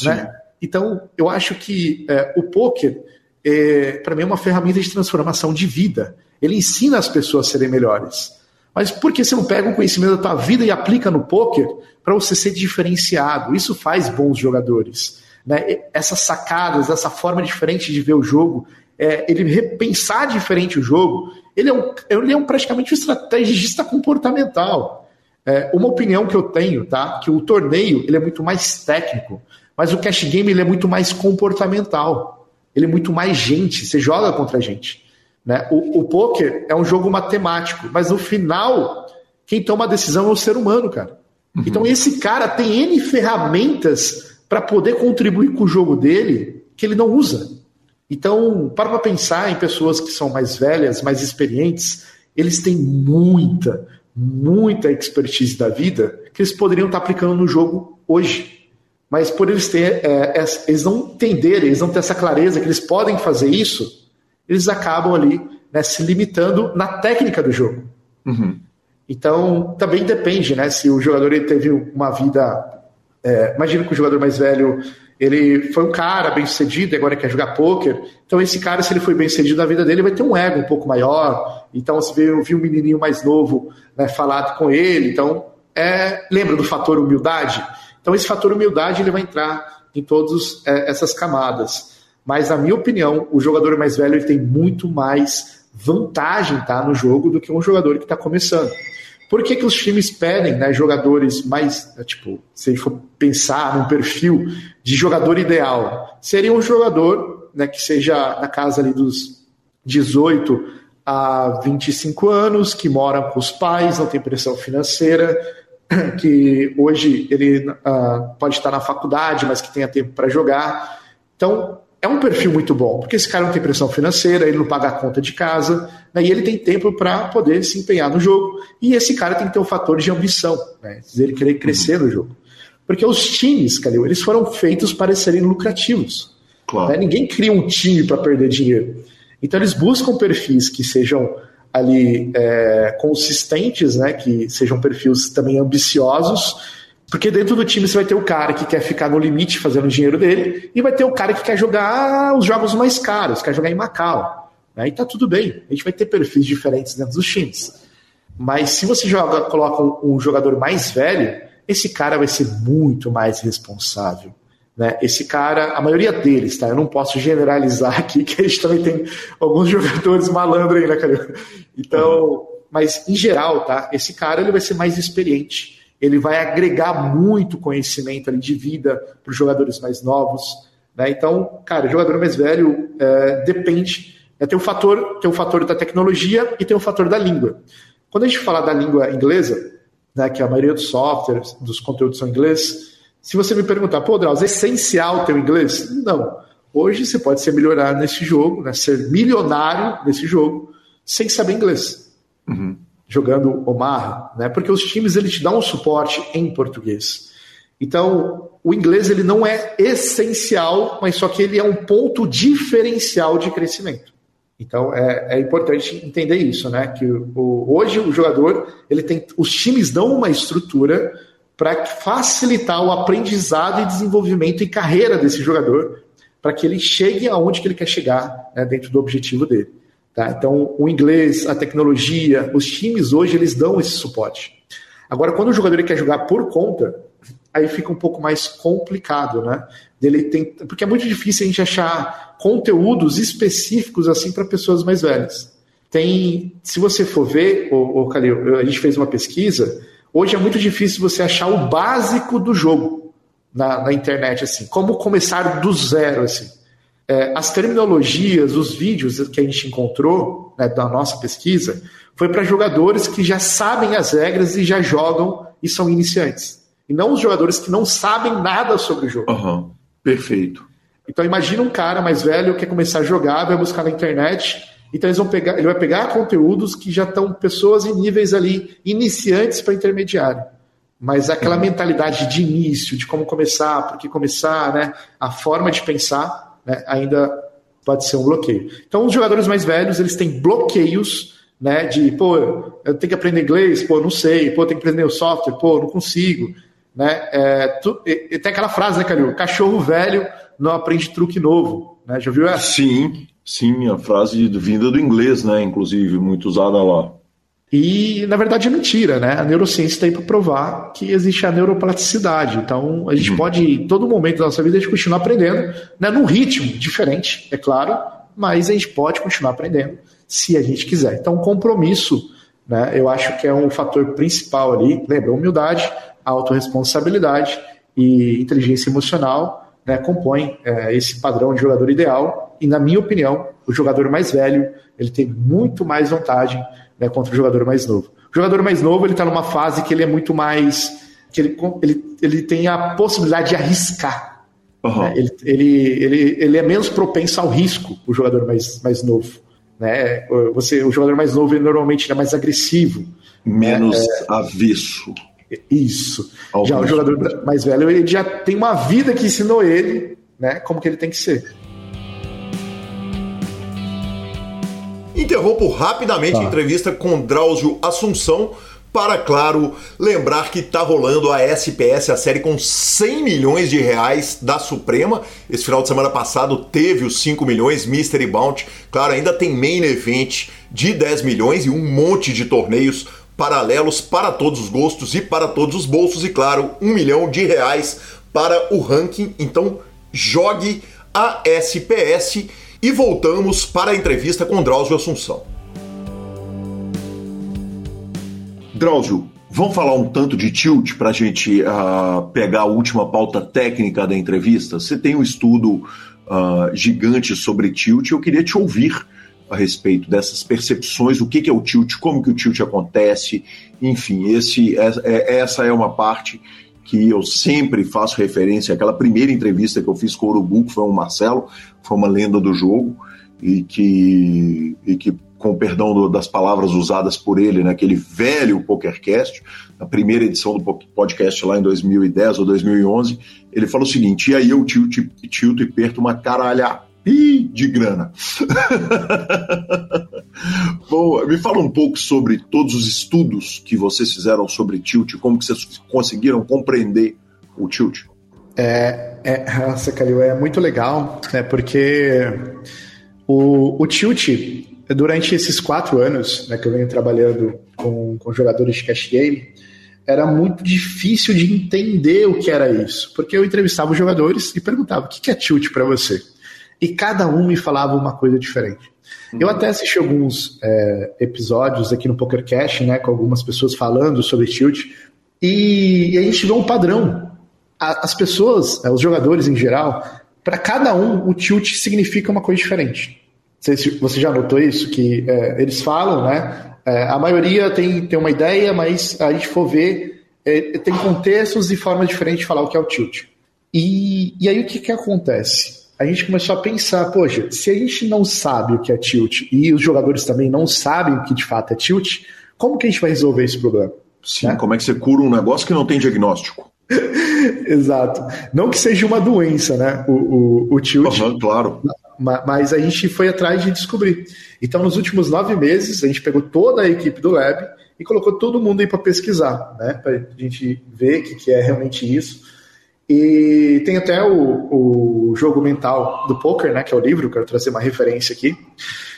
Né? Então, eu acho que é, o poker, é, para mim, é uma ferramenta de transformação de vida. Ele ensina as pessoas a serem melhores. Mas por que você não pega o conhecimento da tua vida e aplica no poker para você ser diferenciado? Isso faz bons jogadores. Né? Essas sacadas, essa forma diferente de ver o jogo, é, ele repensar diferente o jogo, ele é, um, ele é um praticamente um estrategista comportamental. É, uma opinião que eu tenho, tá? Que o torneio ele é muito mais técnico. Mas o cash game ele é muito mais comportamental. Ele é muito mais gente. Você joga contra a gente. Né? O, o poker é um jogo matemático, mas no final, quem toma a decisão é o ser humano, cara. Uhum. Então esse cara tem N ferramentas para poder contribuir com o jogo dele que ele não usa. Então, para para pensar em pessoas que são mais velhas, mais experientes, eles têm muita, muita expertise da vida que eles poderiam estar aplicando no jogo hoje. Mas por eles ter, é, é, eles não entenderem, eles não ter essa clareza que eles podem fazer isso, eles acabam ali né, se limitando na técnica do jogo. Uhum. Então, também depende, né? Se o jogador ele teve uma vida. É, imagina que o jogador mais velho ele foi um cara bem sucedido agora quer jogar pôquer. Então, esse cara, se ele foi bem sucedido na vida dele, vai ter um ego um pouco maior. Então, se vê, eu vi um menininho mais novo né, falado com ele. Então, é, lembra do fator humildade? Então, esse fator humildade ele vai entrar em todas é, essas camadas. Mas, na minha opinião, o jogador mais velho ele tem muito mais vantagem tá, no jogo do que um jogador que está começando. Por que, que os times pedem né, jogadores mais, é, tipo, se a gente for pensar num perfil de jogador ideal, seria um jogador né, que seja na casa ali dos 18 a 25 anos, que mora com os pais, não tem pressão financeira, que hoje ele uh, pode estar na faculdade, mas que tenha tempo para jogar. Então, é um perfil muito bom, porque esse cara não tem pressão financeira, ele não paga a conta de casa, né, e ele tem tempo para poder se empenhar no jogo. E esse cara tem que ter um fator de ambição, né, ele querer crescer no jogo. Porque os times, Calil, eles foram feitos para serem lucrativos. Claro. Né, ninguém cria um time para perder dinheiro. Então eles buscam perfis que sejam ali é, consistentes, né, que sejam perfis também ambiciosos, porque dentro do time você vai ter o cara que quer ficar no limite fazendo o dinheiro dele, e vai ter o cara que quer jogar os jogos mais caros, quer jogar em Macau. Né? Tá tudo bem, a gente vai ter perfis diferentes dentro dos times. Mas se você joga, coloca um, jogador mais velho, esse cara vai ser muito mais responsável. Né? Esse cara, a maioria deles, tá? Eu não posso generalizar aqui, que a gente também tem alguns jogadores malandros aí, né, cara? Então, mas em geral, tá? Esse cara ele vai ser mais experiente, ele vai agregar muito conhecimento ali de vida para os jogadores mais novos, né? Então, cara, jogador mais velho é, depende. É, tem o fator, tem o fator da tecnologia e tem o fator da língua. Quando a gente fala da língua inglesa, né, que a maioria dos softwares, dos conteúdos são inglês, se você me perguntar, pô, Drauz, é essencial ter o inglês? Não. Hoje você pode ser milionário nesse jogo, né? ser milionário nesse jogo, sem saber inglês. Jogando Omar, né? Porque os times eles te dão um suporte em português. Então, o inglês ele não é essencial, mas só que ele é um ponto diferencial de crescimento. Então é, é importante entender isso, né? Que o, hoje o jogador ele tem, os times dão uma estrutura para facilitar o aprendizado e desenvolvimento e carreira desse jogador, para que ele chegue aonde que ele quer chegar né, dentro do objetivo dele. Tá? Então, o inglês, a tecnologia, os times hoje eles dão esse suporte. Agora, quando o jogador quer jogar por conta, aí fica um pouco mais complicado, né? Ele tem, porque é muito difícil a gente achar conteúdos específicos assim para pessoas mais velhas. Tem, se você for ver, o Calil, a gente fez uma pesquisa Hoje é muito difícil você achar o básico do jogo na, na internet, assim, como começar do zero, assim. É, as terminologias, os vídeos que a gente encontrou né, da nossa pesquisa, foi para jogadores que já sabem as regras e já jogam e são iniciantes. E não os jogadores que não sabem nada sobre o jogo. Uhum. Perfeito. Então imagina um cara mais velho que quer começar a jogar, vai buscar na internet então eles vão pegar, ele vai pegar conteúdos que já estão pessoas em níveis ali iniciantes para intermediário. Mas aquela uhum. mentalidade de início, de como começar, por que começar, né? A forma de pensar, né? ainda pode ser um bloqueio. Então os jogadores mais velhos, eles têm bloqueios, né? De, pô, eu tenho que aprender inglês, pô, não sei, pô, tenho que aprender o software, pô, não consigo, né? É, tu, e, e tem aquela frase, né, Calil? Cachorro velho não aprende truque novo, né? Já viu essa? Sim, Sim, a frase vinda do inglês, né? Inclusive, muito usada lá. E, na verdade, é mentira, né? A neurociência está aí para provar que existe a neuroplasticidade. Então, a gente uhum. pode, em todo momento da nossa vida, a gente continuar aprendendo, né? num ritmo diferente, é claro, mas a gente pode continuar aprendendo se a gente quiser. Então, compromisso, né? Eu acho que é um fator principal ali. Lembra, humildade, autorresponsabilidade e inteligência emocional né, compõem é, esse padrão de jogador ideal e na minha opinião, o jogador mais velho ele tem muito mais vantagem né, contra o jogador mais novo. O jogador mais novo ele está numa fase que ele é muito mais que ele, ele, ele tem a possibilidade de arriscar. Uhum. Né? Ele, ele, ele, ele é menos propenso ao risco, o jogador mais, mais novo. Né? Você, o jogador mais novo ele normalmente é mais agressivo. Menos né? é, avesso. Isso. Já o jogador mais velho ele já tem uma vida que ensinou ele né, como que ele tem que ser. Interrompo rapidamente tá. a entrevista com Drauzio Assunção para, claro, lembrar que está rolando a SPS, a série com 100 milhões de reais da Suprema. Esse final de semana passado teve os 5 milhões, Mystery Bounty. Claro, ainda tem Main Event de 10 milhões e um monte de torneios paralelos para todos os gostos e para todos os bolsos. E, claro, 1 milhão de reais para o ranking. Então, jogue a SPS e voltamos para a entrevista com Drauzio Assunção. Drauzio, vamos falar um tanto de tilt para a gente uh, pegar a última pauta técnica da entrevista? Você tem um estudo uh, gigante sobre tilt, eu queria te ouvir a respeito dessas percepções, o que, que é o tilt, como que o tilt acontece, enfim, esse, é, é, essa é uma parte que eu sempre faço referência àquela primeira entrevista que eu fiz com o Urubu, que foi o Marcelo, foi uma lenda do jogo, e que, e que com o perdão do, das palavras usadas por ele naquele velho PokerCast, na primeira edição do podcast lá em 2010 ou 2011, ele falou o seguinte, e aí eu tilt, tilt e perto uma caralha de grana. Bom, me fala um pouco sobre todos os estudos que vocês fizeram sobre tilt, como que vocês conseguiram compreender o tilt. É, é, nossa, Calil, é muito legal, né, porque o, o tilt durante esses quatro anos né, que eu venho trabalhando com, com jogadores de cash game, era muito difícil de entender o que era isso, porque eu entrevistava os jogadores e perguntava o que é tilt para você, e cada um me falava uma coisa diferente. Uhum. Eu até assisti alguns é, episódios aqui no PokerCast, né, com algumas pessoas falando sobre tilt, e, e a gente vê um padrão. A, as pessoas, é, os jogadores em geral, para cada um o tilt significa uma coisa diferente sei se você já notou isso, que é, eles falam, né? É, a maioria tem, tem uma ideia, mas a gente for ver, é, tem contextos e formas diferentes de falar o que é o tilt. E, e aí o que, que acontece? A gente começou a pensar, poxa, se a gente não sabe o que é tilt e os jogadores também não sabem o que de fato é tilt, como que a gente vai resolver esse problema? Sim, né? como é que você cura um negócio que não tem diagnóstico? Exato. Não que seja uma doença, né? O, o, o tilt. Uhum, claro mas a gente foi atrás de descobrir. Então, nos últimos nove meses, a gente pegou toda a equipe do Lab e colocou todo mundo aí para pesquisar, né? Para a gente ver o que, que é realmente isso. E tem até o, o jogo mental do poker, né? Que é o livro, quero trazer uma referência aqui.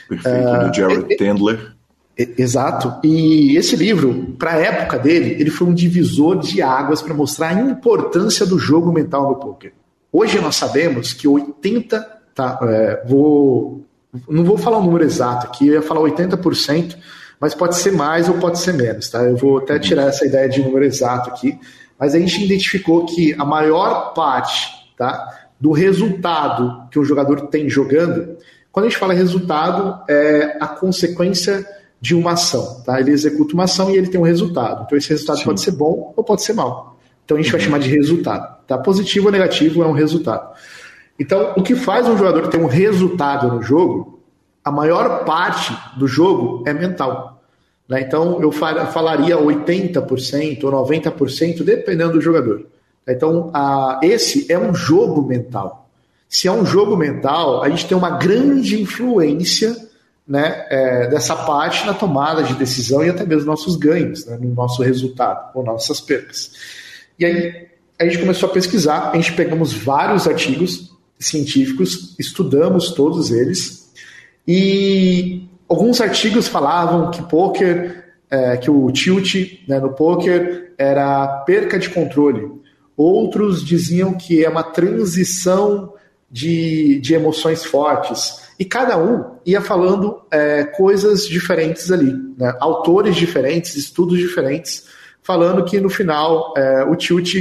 Perfeito, uh, do Jared é, Tendler. Exato. E esse livro, para a época dele, ele foi um divisor de águas para mostrar a importância do jogo mental no poker. Hoje nós sabemos que 80 Tá, é, vou, não vou falar o número exato aqui, eu ia falar 80%, mas pode ser mais ou pode ser menos. Tá? Eu vou até tirar essa ideia de número exato aqui, mas a gente identificou que a maior parte tá, do resultado que um jogador tem jogando, quando a gente fala resultado, é a consequência de uma ação. Tá? Ele executa uma ação e ele tem um resultado. Então esse resultado Sim. pode ser bom ou pode ser mal. Então a gente uhum. vai chamar de resultado. Tá? Positivo ou negativo é um resultado. Então, o que faz um jogador ter um resultado no jogo, a maior parte do jogo é mental. Né? Então, eu falaria 80% ou 90%, dependendo do jogador. Então, a, esse é um jogo mental. Se é um jogo mental, a gente tem uma grande influência né, é, dessa parte na tomada de decisão e até mesmo nossos ganhos, né, no nosso resultado, ou nossas perdas. E aí a gente começou a pesquisar, a gente pegamos vários artigos científicos, estudamos todos eles, e alguns artigos falavam que poker, é, que o tilt né, no poker era perca de controle. Outros diziam que é uma transição de, de emoções fortes. E cada um ia falando é, coisas diferentes ali, né? autores diferentes, estudos diferentes, falando que no final é, o tilt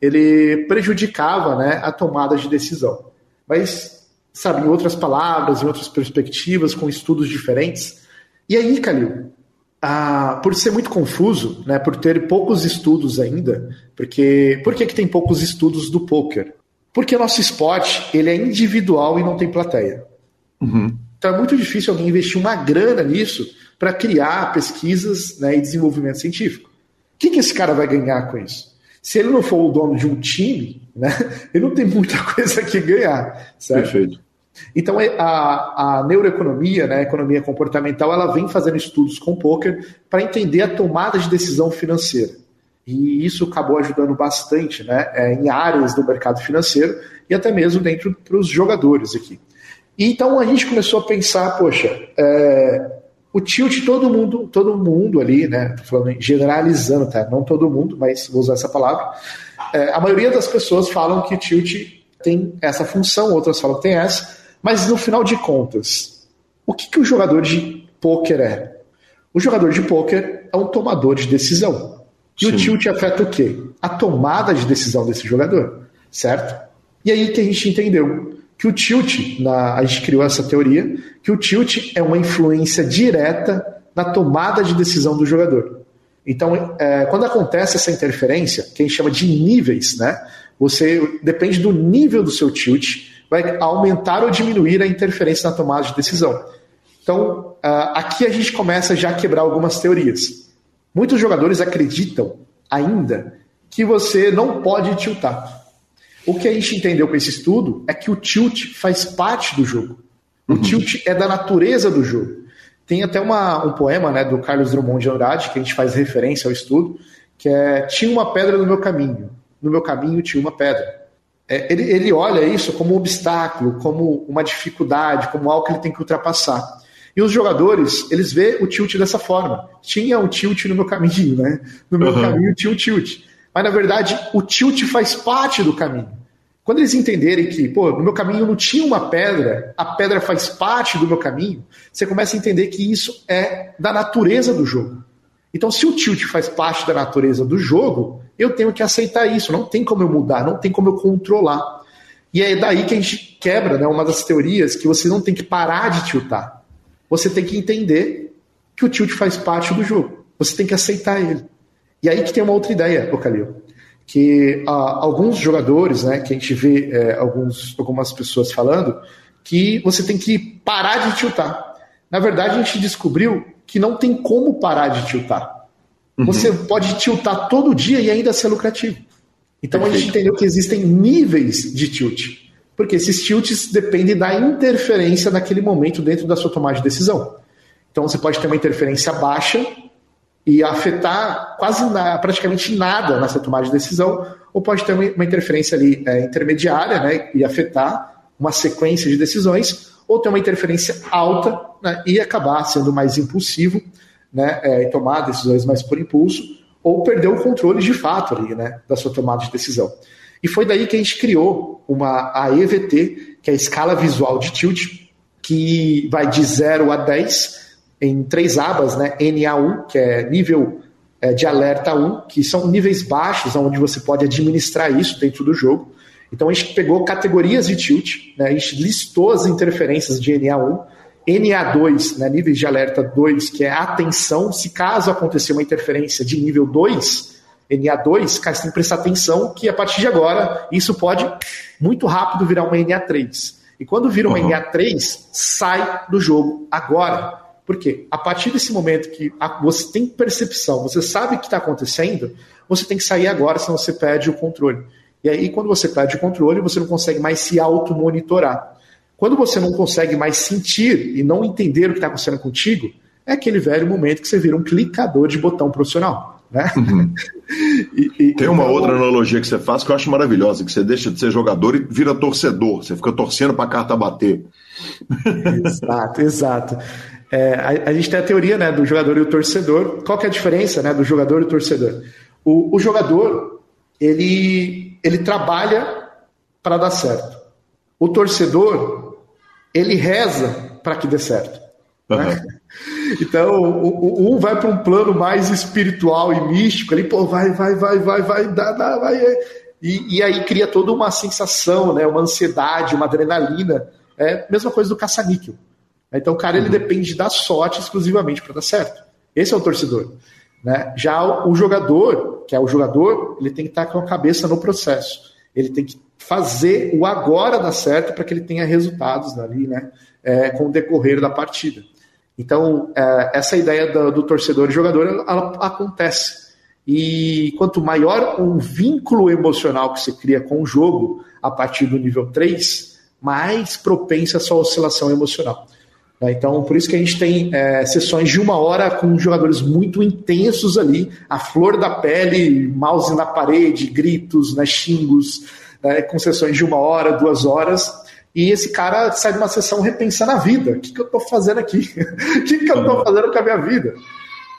ele prejudicava né, a tomada de decisão mas, sabe, em outras palavras, em outras perspectivas, com estudos diferentes. E aí, Calil, ah, por ser muito confuso, né, por ter poucos estudos ainda, porque por que, que tem poucos estudos do poker? Porque nosso esporte ele é individual e não tem plateia. Uhum. Então é muito difícil alguém investir uma grana nisso para criar pesquisas né, e desenvolvimento científico. O que, que esse cara vai ganhar com isso? Se ele não for o dono de um time, né, ele não tem muita coisa que ganhar. Certo? Perfeito. Então é, a, a neuroeconomia, né, a economia comportamental, ela vem fazendo estudos com poker para entender a tomada de decisão financeira. E isso acabou ajudando bastante né, é, em áreas do mercado financeiro e até mesmo dentro para os jogadores aqui. E então a gente começou a pensar, poxa, é, o tilt todo mundo, todo mundo ali, né? Tô falando generalizando, tá? Não todo mundo, mas vou usar essa palavra. É, a maioria das pessoas falam que o tilt tem essa função, outras falam que tem essa, mas no final de contas, o que, que o jogador de pôquer é? O jogador de pôquer é um tomador de decisão. E Sim. o tilt afeta o quê? A tomada de decisão desse jogador, certo? E aí que a gente entendeu que o tilt, na, a gente criou essa teoria, que o tilt é uma influência direta na tomada de decisão do jogador. Então, é, quando acontece essa interferência, que a gente chama de níveis, né? Você depende do nível do seu tilt, vai aumentar ou diminuir a interferência na tomada de decisão. Então, uh, aqui a gente começa já a quebrar algumas teorias. Muitos jogadores acreditam ainda que você não pode tiltar. O que a gente entendeu com esse estudo é que o tilt faz parte do jogo. O uhum. tilt é da natureza do jogo. Tem até uma, um poema né, do Carlos Drummond de Andrade, que a gente faz referência ao estudo, que é Tinha uma pedra no meu caminho. No meu caminho tinha uma pedra. É, ele, ele olha isso como um obstáculo, como uma dificuldade, como algo que ele tem que ultrapassar. E os jogadores, eles vê o tilt dessa forma. Tinha um tilt no meu caminho, né? No meu uhum. caminho tinha um tilt. Mas na verdade, o tilt faz parte do caminho. Quando eles entenderem que, pô, no meu caminho não tinha uma pedra, a pedra faz parte do meu caminho, você começa a entender que isso é da natureza do jogo. Então, se o tilt faz parte da natureza do jogo, eu tenho que aceitar isso. Não tem como eu mudar, não tem como eu controlar. E é daí que a gente quebra né, uma das teorias que você não tem que parar de tiltar. Você tem que entender que o tilt faz parte do jogo. Você tem que aceitar ele. E aí que tem uma outra ideia, Calil, que ah, alguns jogadores, né, que a gente vê é, alguns, algumas pessoas falando, que você tem que parar de tiltar. Na verdade, a gente descobriu que não tem como parar de tiltar. Uhum. Você pode tiltar todo dia e ainda ser lucrativo. Então Perfeito. a gente entendeu que existem níveis de tilt. Porque esses tilts dependem da interferência naquele momento dentro da sua tomada de decisão. Então você pode ter uma interferência baixa e afetar quase na, praticamente nada nessa tomada de decisão, ou pode ter uma, interferência ali é, intermediária né, e afetar uma sequência de decisões, ou ter uma interferência alta né, e acabar sendo mais impulsivo né, é, e tomar decisões mais por impulso, ou perder o controle de fato ali, né, da sua tomada de decisão. E foi daí que a gente criou uma, a EVT, que é a escala visual de tilt, que vai de 0 a 10 em três abas, né? NA1, que é nível é, de alerta 1, que são níveis baixos, onde você pode administrar isso dentro do jogo. Então a gente pegou categorias de tilt, né? a gente listou as interferências de NA1, NA2, né? níveis de alerta 2, que é atenção, se caso acontecer uma interferência de nível 2, NA2, cara, você tem que prestar atenção que a partir de agora isso pode muito rápido virar uma NA3. E quando vira uma uhum. NA3, sai do jogo agora. Porque a partir desse momento que você tem percepção, você sabe o que está acontecendo, você tem que sair agora, senão você perde o controle. E aí, quando você perde o controle, você não consegue mais se auto-monitorar. Quando você não consegue mais sentir e não entender o que está acontecendo contigo, é aquele velho momento que você vira um clicador de botão profissional. Né? Uhum. e, e, Tem uma então, outra analogia que você faz que eu acho maravilhosa, que você deixa de ser jogador e vira torcedor. Você fica torcendo para a carta bater. exato, exato. É, a, a, gente tem a teoria né, do jogador e o torcedor. Qual que é a diferença né, do jogador e o torcedor? O, o jogador, ele, ele trabalha para dar certo. O torcedor, ele reza para que dê certo. Uhum. Né? Então, o, o, um vai para um plano mais espiritual e místico, ali, pô, vai, vai, vai, vai, vai, dá, dá, vai. E, e aí cria toda uma sensação, né, uma ansiedade, uma adrenalina. É a mesma coisa do caça-níquel. Então o cara ele uhum. depende da sorte exclusivamente para dar certo. Esse é o torcedor. Né? Já o jogador, que é o jogador, ele tem que estar com a cabeça no processo. Ele tem que fazer o agora dar certo para que ele tenha resultados ali, né? É, com o decorrer da partida. Então, é, essa ideia do, do, torcedor e jogador ela, ela acontece. E quanto maior o vínculo emocional que você cria com o jogo a partir do nível 3, mais propensa a sua oscilação emocional. Né? Então, por isso que a gente tem é, sessões de uma hora com jogadores muito intensos ali, a flor da pele, mouse na parede, gritos, né, xingos, né, com sessões de uma hora, duas horas. E esse cara sai de uma sessão repensando a vida. O que, que eu estou fazendo aqui? o que, que eu estou fazendo com a minha vida?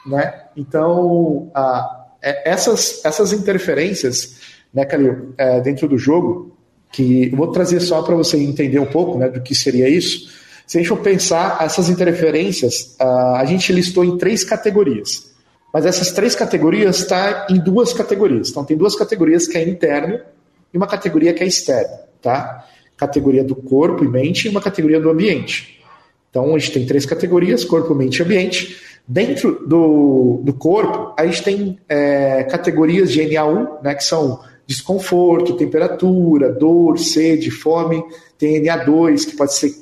Né? Então, a, é, essas, essas interferências, né, Calil, é, dentro do jogo, que eu vou trazer só para você entender um pouco né, do que seria isso se a gente for pensar essas interferências, a gente listou em três categorias. Mas essas três categorias estão tá em duas categorias. Então, tem duas categorias que é interno e uma categoria que é externo. Tá? categoria do corpo e mente e uma categoria do ambiente. Então a gente tem três categorias: corpo, mente e ambiente. Dentro do, do corpo, a gente tem é, categorias de NA1, né, que são desconforto, temperatura, dor, sede, fome. Tem NA2, que pode ser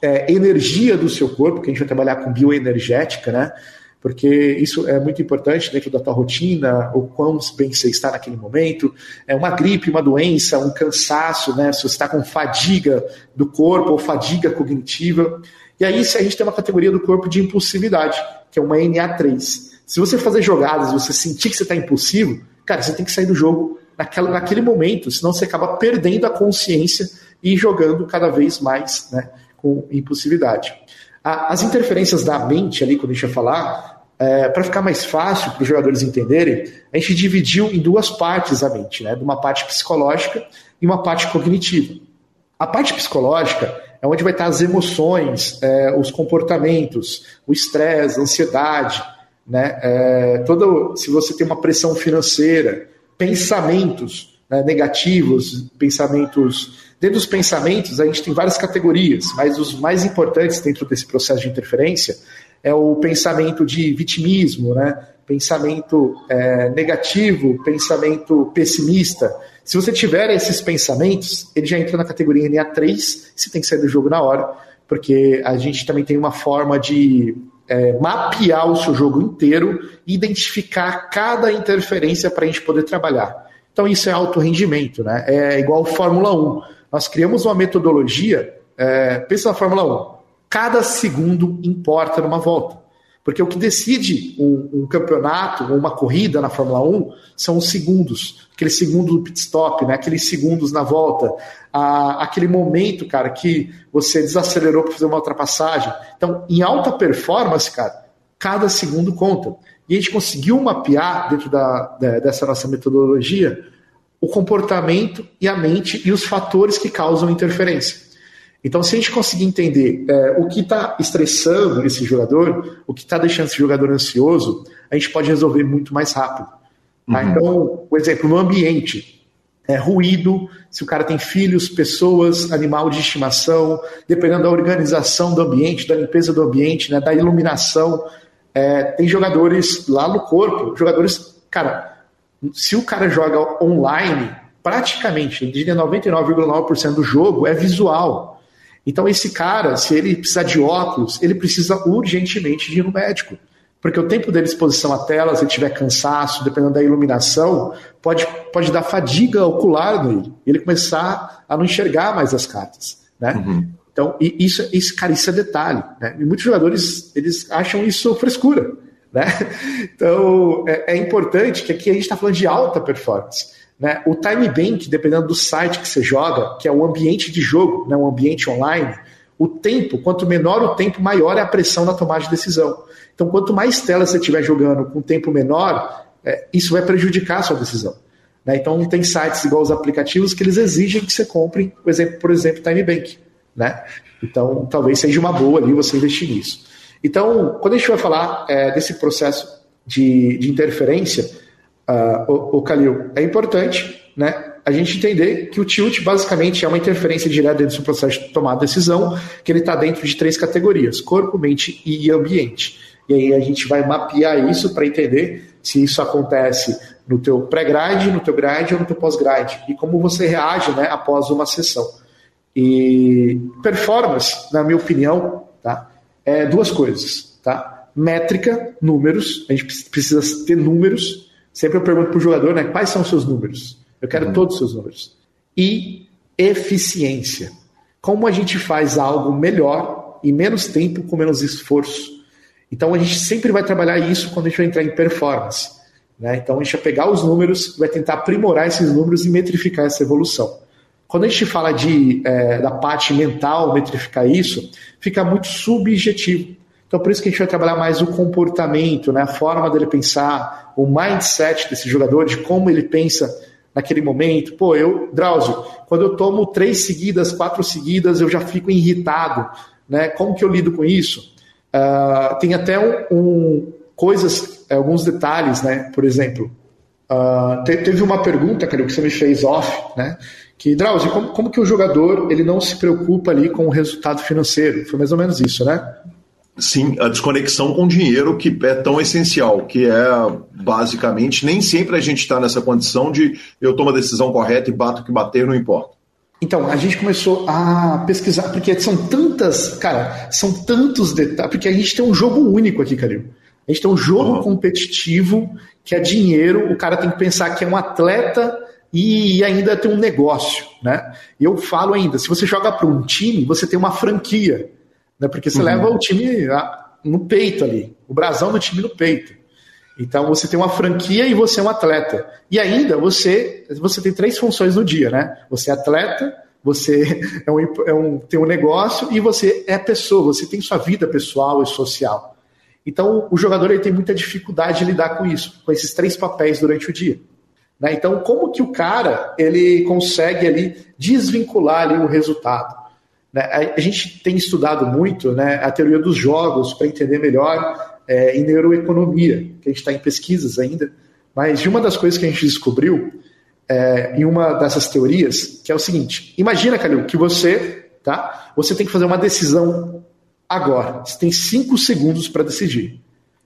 é, energia do seu corpo, que a gente vai trabalhar com bioenergética, né? Porque isso é muito importante dentro da tua rotina, o quão bem você está naquele momento. É uma gripe, uma doença, um cansaço, né? Se você está com fadiga do corpo ou fadiga cognitiva. E aí a gente tem uma categoria do corpo de impulsividade, que é uma NA3. Se você fazer jogadas, você sentir que você está impulsivo, cara, você tem que sair do jogo naquela, naquele momento, senão você acaba perdendo a consciência e jogando cada vez mais né, com impulsividade. As interferências da mente, ali, quando a gente vai falar, é, para ficar mais fácil para os jogadores entenderem, a gente dividiu em duas partes a mente, né, de uma parte psicológica e uma parte cognitiva. A parte psicológica é onde vai estar as emoções, é, os comportamentos, o estresse, a ansiedade, né? É, todo, se você tem uma pressão financeira, pensamentos né, negativos, pensamentos. Dentro dos pensamentos, a gente tem várias categorias, mas os mais importantes dentro desse processo de interferência é o pensamento de vitimismo, né? pensamento é, negativo, pensamento pessimista. Se você tiver esses pensamentos, ele já entra na categoria NA3, você tem que sair do jogo na hora, porque a gente também tem uma forma de é, mapear o seu jogo inteiro e identificar cada interferência para a gente poder trabalhar. Então isso é alto rendimento, né? É igual Fórmula 1. Nós criamos uma metodologia, é, pensa na Fórmula 1, cada segundo importa numa volta. Porque o que decide um, um campeonato ou uma corrida na Fórmula 1 são os segundos, aquele segundo do pit stop, né? aqueles segundos na volta, a, aquele momento, cara, que você desacelerou para fazer uma ultrapassagem. Então, em alta performance, cara, cada segundo conta. E a gente conseguiu mapear, dentro da, dessa nossa metodologia, o comportamento e a mente e os fatores que causam interferência. Então, se a gente conseguir entender é, o que está estressando esse jogador, o que está deixando esse jogador ansioso, a gente pode resolver muito mais rápido. Tá? Uhum. Então, por exemplo, no ambiente, é, ruído, se o cara tem filhos, pessoas, animal de estimação, dependendo da organização do ambiente, da limpeza do ambiente, né, da iluminação. É, tem jogadores lá no corpo, jogadores, cara, se o cara joga online, praticamente, eu diria 99,9% do jogo é visual. Então, esse cara, se ele precisar de óculos, ele precisa urgentemente de ir no médico. Porque o tempo dele exposição à tela, se ele tiver cansaço, dependendo da iluminação, pode, pode dar fadiga ocular nele. Ele começar a não enxergar mais as cartas. Né? Uhum. Então, isso, isso, cara, isso é detalhe. Né? E muitos jogadores eles acham isso frescura. Né? Então, é, é importante que aqui a gente está falando de alta performance. Né? O time bank, dependendo do site que você joga, que é o ambiente de jogo, né? um ambiente online, o tempo, quanto menor o tempo, maior é a pressão na tomada de decisão. Então, quanto mais telas você estiver jogando com tempo menor, é, isso vai prejudicar a sua decisão. Né? Então, tem sites igual os aplicativos que eles exigem que você compre, por exemplo, por exemplo Time Bank. Né? Então, talvez seja uma boa ali você investir nisso. Então, quando a gente vai falar é, desse processo de, de interferência, uh, o, o Calil, é importante né, a gente entender que o tilt basicamente é uma interferência direta dentro do processo de tomar decisão, que ele está dentro de três categorias: corpo, mente e ambiente. E aí a gente vai mapear isso para entender se isso acontece no teu pré-grade, no teu grade ou no teu pós-grade e como você reage né, após uma sessão. E performance, na minha opinião, tá, é duas coisas, tá? Métrica, números, a gente precisa ter números Sempre eu pergunto para o jogador, né, quais são os seus números? Eu quero uhum. todos os seus números. E eficiência. Como a gente faz algo melhor em menos tempo com menos esforço. Então a gente sempre vai trabalhar isso quando a gente vai entrar em performance. Né? Então a gente vai pegar os números, vai tentar aprimorar esses números e metrificar essa evolução. Quando a gente fala de, é, da parte mental, metrificar isso, fica muito subjetivo. Então, por isso que a gente vai trabalhar mais o comportamento, né? a forma dele pensar, o mindset desse jogador, de como ele pensa naquele momento. Pô, eu, Drauzio, quando eu tomo três seguidas, quatro seguidas, eu já fico irritado. Né? Como que eu lido com isso? Uh, tem até um, um, coisas, alguns detalhes, né? Por exemplo, Uh, teve uma pergunta, cara, que você me fez off, né? Que, Drauzio, como, como que o jogador ele não se preocupa ali com o resultado financeiro? Foi mais ou menos isso, né? Sim, a desconexão com o dinheiro que é tão essencial, que é basicamente nem sempre a gente está nessa condição de eu tomo a decisão correta e bato o que bater, não importa. Então, a gente começou a pesquisar, porque são tantas, cara, são tantos detalhes, porque a gente tem um jogo único aqui, Calil. A gente tem um jogo uhum. competitivo que é dinheiro, o cara tem que pensar que é um atleta e ainda tem um negócio, né? E eu falo ainda, se você joga para um time, você tem uma franquia, né? Porque você uhum. leva o time no peito ali, o brasão do time no peito. Então você tem uma franquia e você é um atleta. E ainda você, você tem três funções no dia, né? Você é atleta, você é um, é um, tem um negócio e você é pessoa, você tem sua vida pessoal e social. Então o jogador ele tem muita dificuldade de lidar com isso, com esses três papéis durante o dia. Né? Então como que o cara ele consegue ali desvincular ali o resultado? Né? A gente tem estudado muito né, a teoria dos jogos para entender melhor é, em neuroeconomia, que a gente está em pesquisas ainda, mas uma das coisas que a gente descobriu é, em uma dessas teorias, que é o seguinte: imagina, Calil, que você, tá? Você tem que fazer uma decisão agora. Você tem cinco segundos para decidir.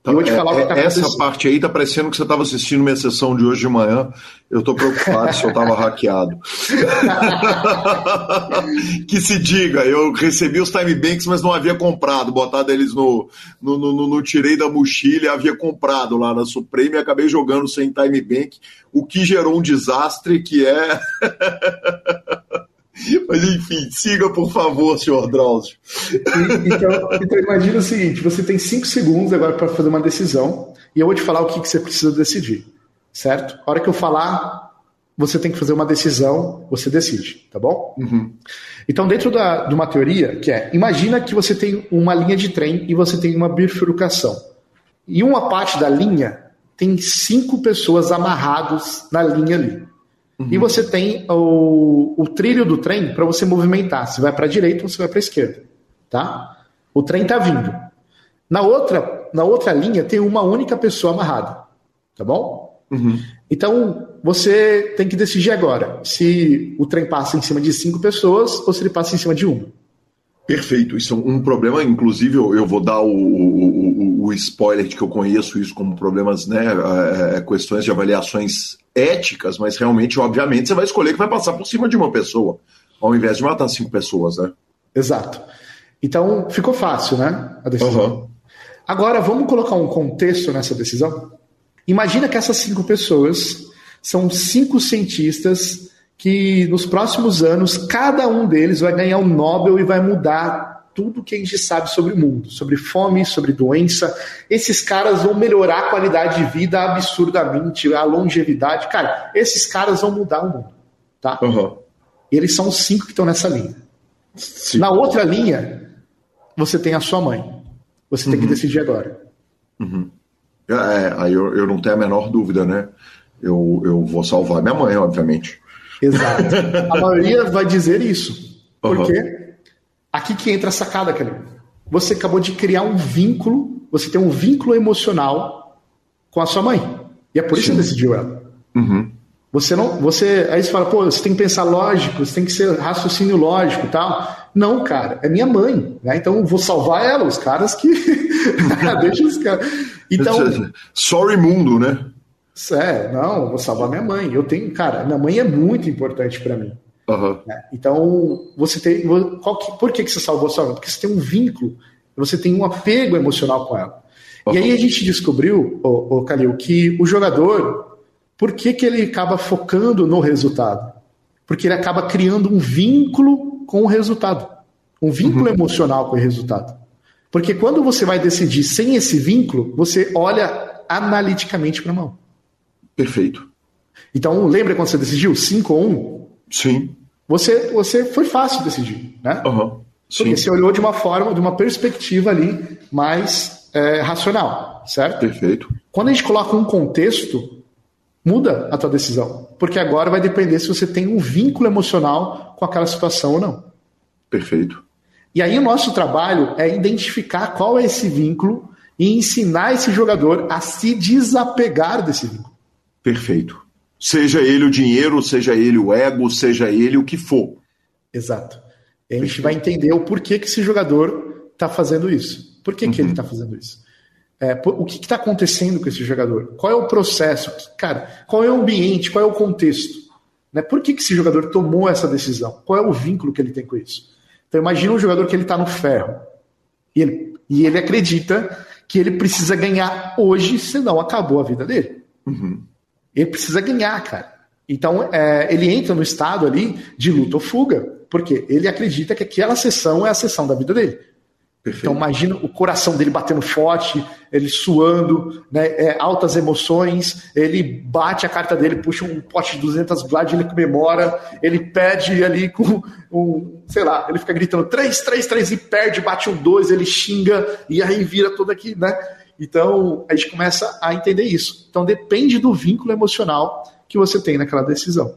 Eu te falar é, o que tá Essa parte aí tá parecendo que você estava assistindo minha sessão de hoje de manhã. Eu estou preocupado se eu estava hackeado. que se diga, eu recebi os time banks, mas não havia comprado. Botado eles no, no, no, no tirei da mochila havia comprado lá na Supreme e acabei jogando sem time bank, o que gerou um desastre que é. Mas enfim, siga por favor, senhor Drauzio. Então, então imagina o seguinte: você tem cinco segundos agora para fazer uma decisão e eu vou te falar o que, que você precisa decidir, certo? A hora que eu falar, você tem que fazer uma decisão, você decide, tá bom? Uhum. Então, dentro da, de uma teoria, que é: imagina que você tem uma linha de trem e você tem uma bifurcação. E uma parte da linha tem cinco pessoas amarradas na linha ali. Uhum. E você tem o, o trilho do trem para você movimentar. Se vai para a direita ou se vai para a esquerda. Tá? O trem está vindo. Na outra, na outra linha tem uma única pessoa amarrada. Tá bom? Uhum. Então você tem que decidir agora se o trem passa em cima de cinco pessoas ou se ele passa em cima de uma. Perfeito. Isso é um problema, inclusive, eu vou dar o, o, o spoiler de que eu conheço isso como problemas, né? É, é, questões de avaliações éticas, mas realmente, obviamente, você vai escolher que vai passar por cima de uma pessoa, ao invés de matar cinco pessoas, né? Exato. Então, ficou fácil, né? A decisão. Uhum. Agora, vamos colocar um contexto nessa decisão? Imagina que essas cinco pessoas são cinco cientistas que nos próximos anos cada um deles vai ganhar um Nobel e vai mudar tudo que a gente sabe sobre o mundo, sobre fome, sobre doença. Esses caras vão melhorar a qualidade de vida absurdamente, a longevidade. Cara, esses caras vão mudar o mundo, tá? Uhum. Eles são os cinco que estão nessa linha. Sim. Na outra linha, você tem a sua mãe. Você tem uhum. que decidir agora. Uhum. É, é, aí eu, eu não tenho a menor dúvida, né? Eu, eu vou salvar minha mãe, obviamente. Exato. A maioria vai dizer isso. Por uhum. quê? Aqui que entra a sacada, Kelly. Você acabou de criar um vínculo, você tem um vínculo emocional com a sua mãe. E é por isso Sim. que você decidiu ela. Uhum. Você não. Você. Aí você fala, pô, você tem que pensar lógico, você tem que ser raciocínio lógico e tal. Não, cara, é minha mãe. Né? Então eu vou salvar ela, os caras que. Deixa os caras. Então. Sorry, mundo, né? É, não, vou salvar minha mãe. Eu tenho, cara, minha mãe é muito importante para mim. Uhum. Então, você tem. Qual que, por que, que você salvou sua mãe? Porque você tem um vínculo, você tem um apego emocional com ela. Uhum. E aí a gente descobriu, o, o Calil, que o jogador, por que, que ele acaba focando no resultado? Porque ele acaba criando um vínculo com o resultado. Um vínculo uhum. emocional com o resultado. Porque quando você vai decidir sem esse vínculo, você olha analiticamente para a mão. Perfeito. Então, lembra quando você decidiu 5 ou 1? Um? Sim. Você, você foi fácil decidir, né? Uhum. Porque você olhou de uma forma, de uma perspectiva ali mais é, racional, certo? Perfeito. Quando a gente coloca um contexto, muda a tua decisão. Porque agora vai depender se você tem um vínculo emocional com aquela situação ou não. Perfeito. E aí o nosso trabalho é identificar qual é esse vínculo e ensinar esse jogador a se desapegar desse vínculo. Perfeito. Seja ele o dinheiro, seja ele o ego, seja ele o que for. Exato. A gente vai entender o porquê que esse jogador está fazendo isso. Por que, uhum. que ele está fazendo isso? É, o que está acontecendo com esse jogador? Qual é o processo? Cara, qual é o ambiente? Qual é o contexto? Né? Por que, que esse jogador tomou essa decisão? Qual é o vínculo que ele tem com isso? Então imagina um jogador que ele está no ferro e ele, e ele acredita que ele precisa ganhar hoje, senão acabou a vida dele. Uhum. Ele precisa ganhar, cara. Então é, ele entra no estado ali de luta ou fuga, porque ele acredita que aquela sessão é a sessão da vida dele. Perfeito. Então imagina o coração dele batendo forte, ele suando, né, é, altas emoções, ele bate a carta dele, puxa um pote de 200 Vlad, ele comemora, ele pede ali com um, sei lá, ele fica gritando 3, 3, 3 e perde, bate um 2, ele xinga e aí vira todo aqui, né? Então a gente começa a entender isso. Então depende do vínculo emocional que você tem naquela decisão.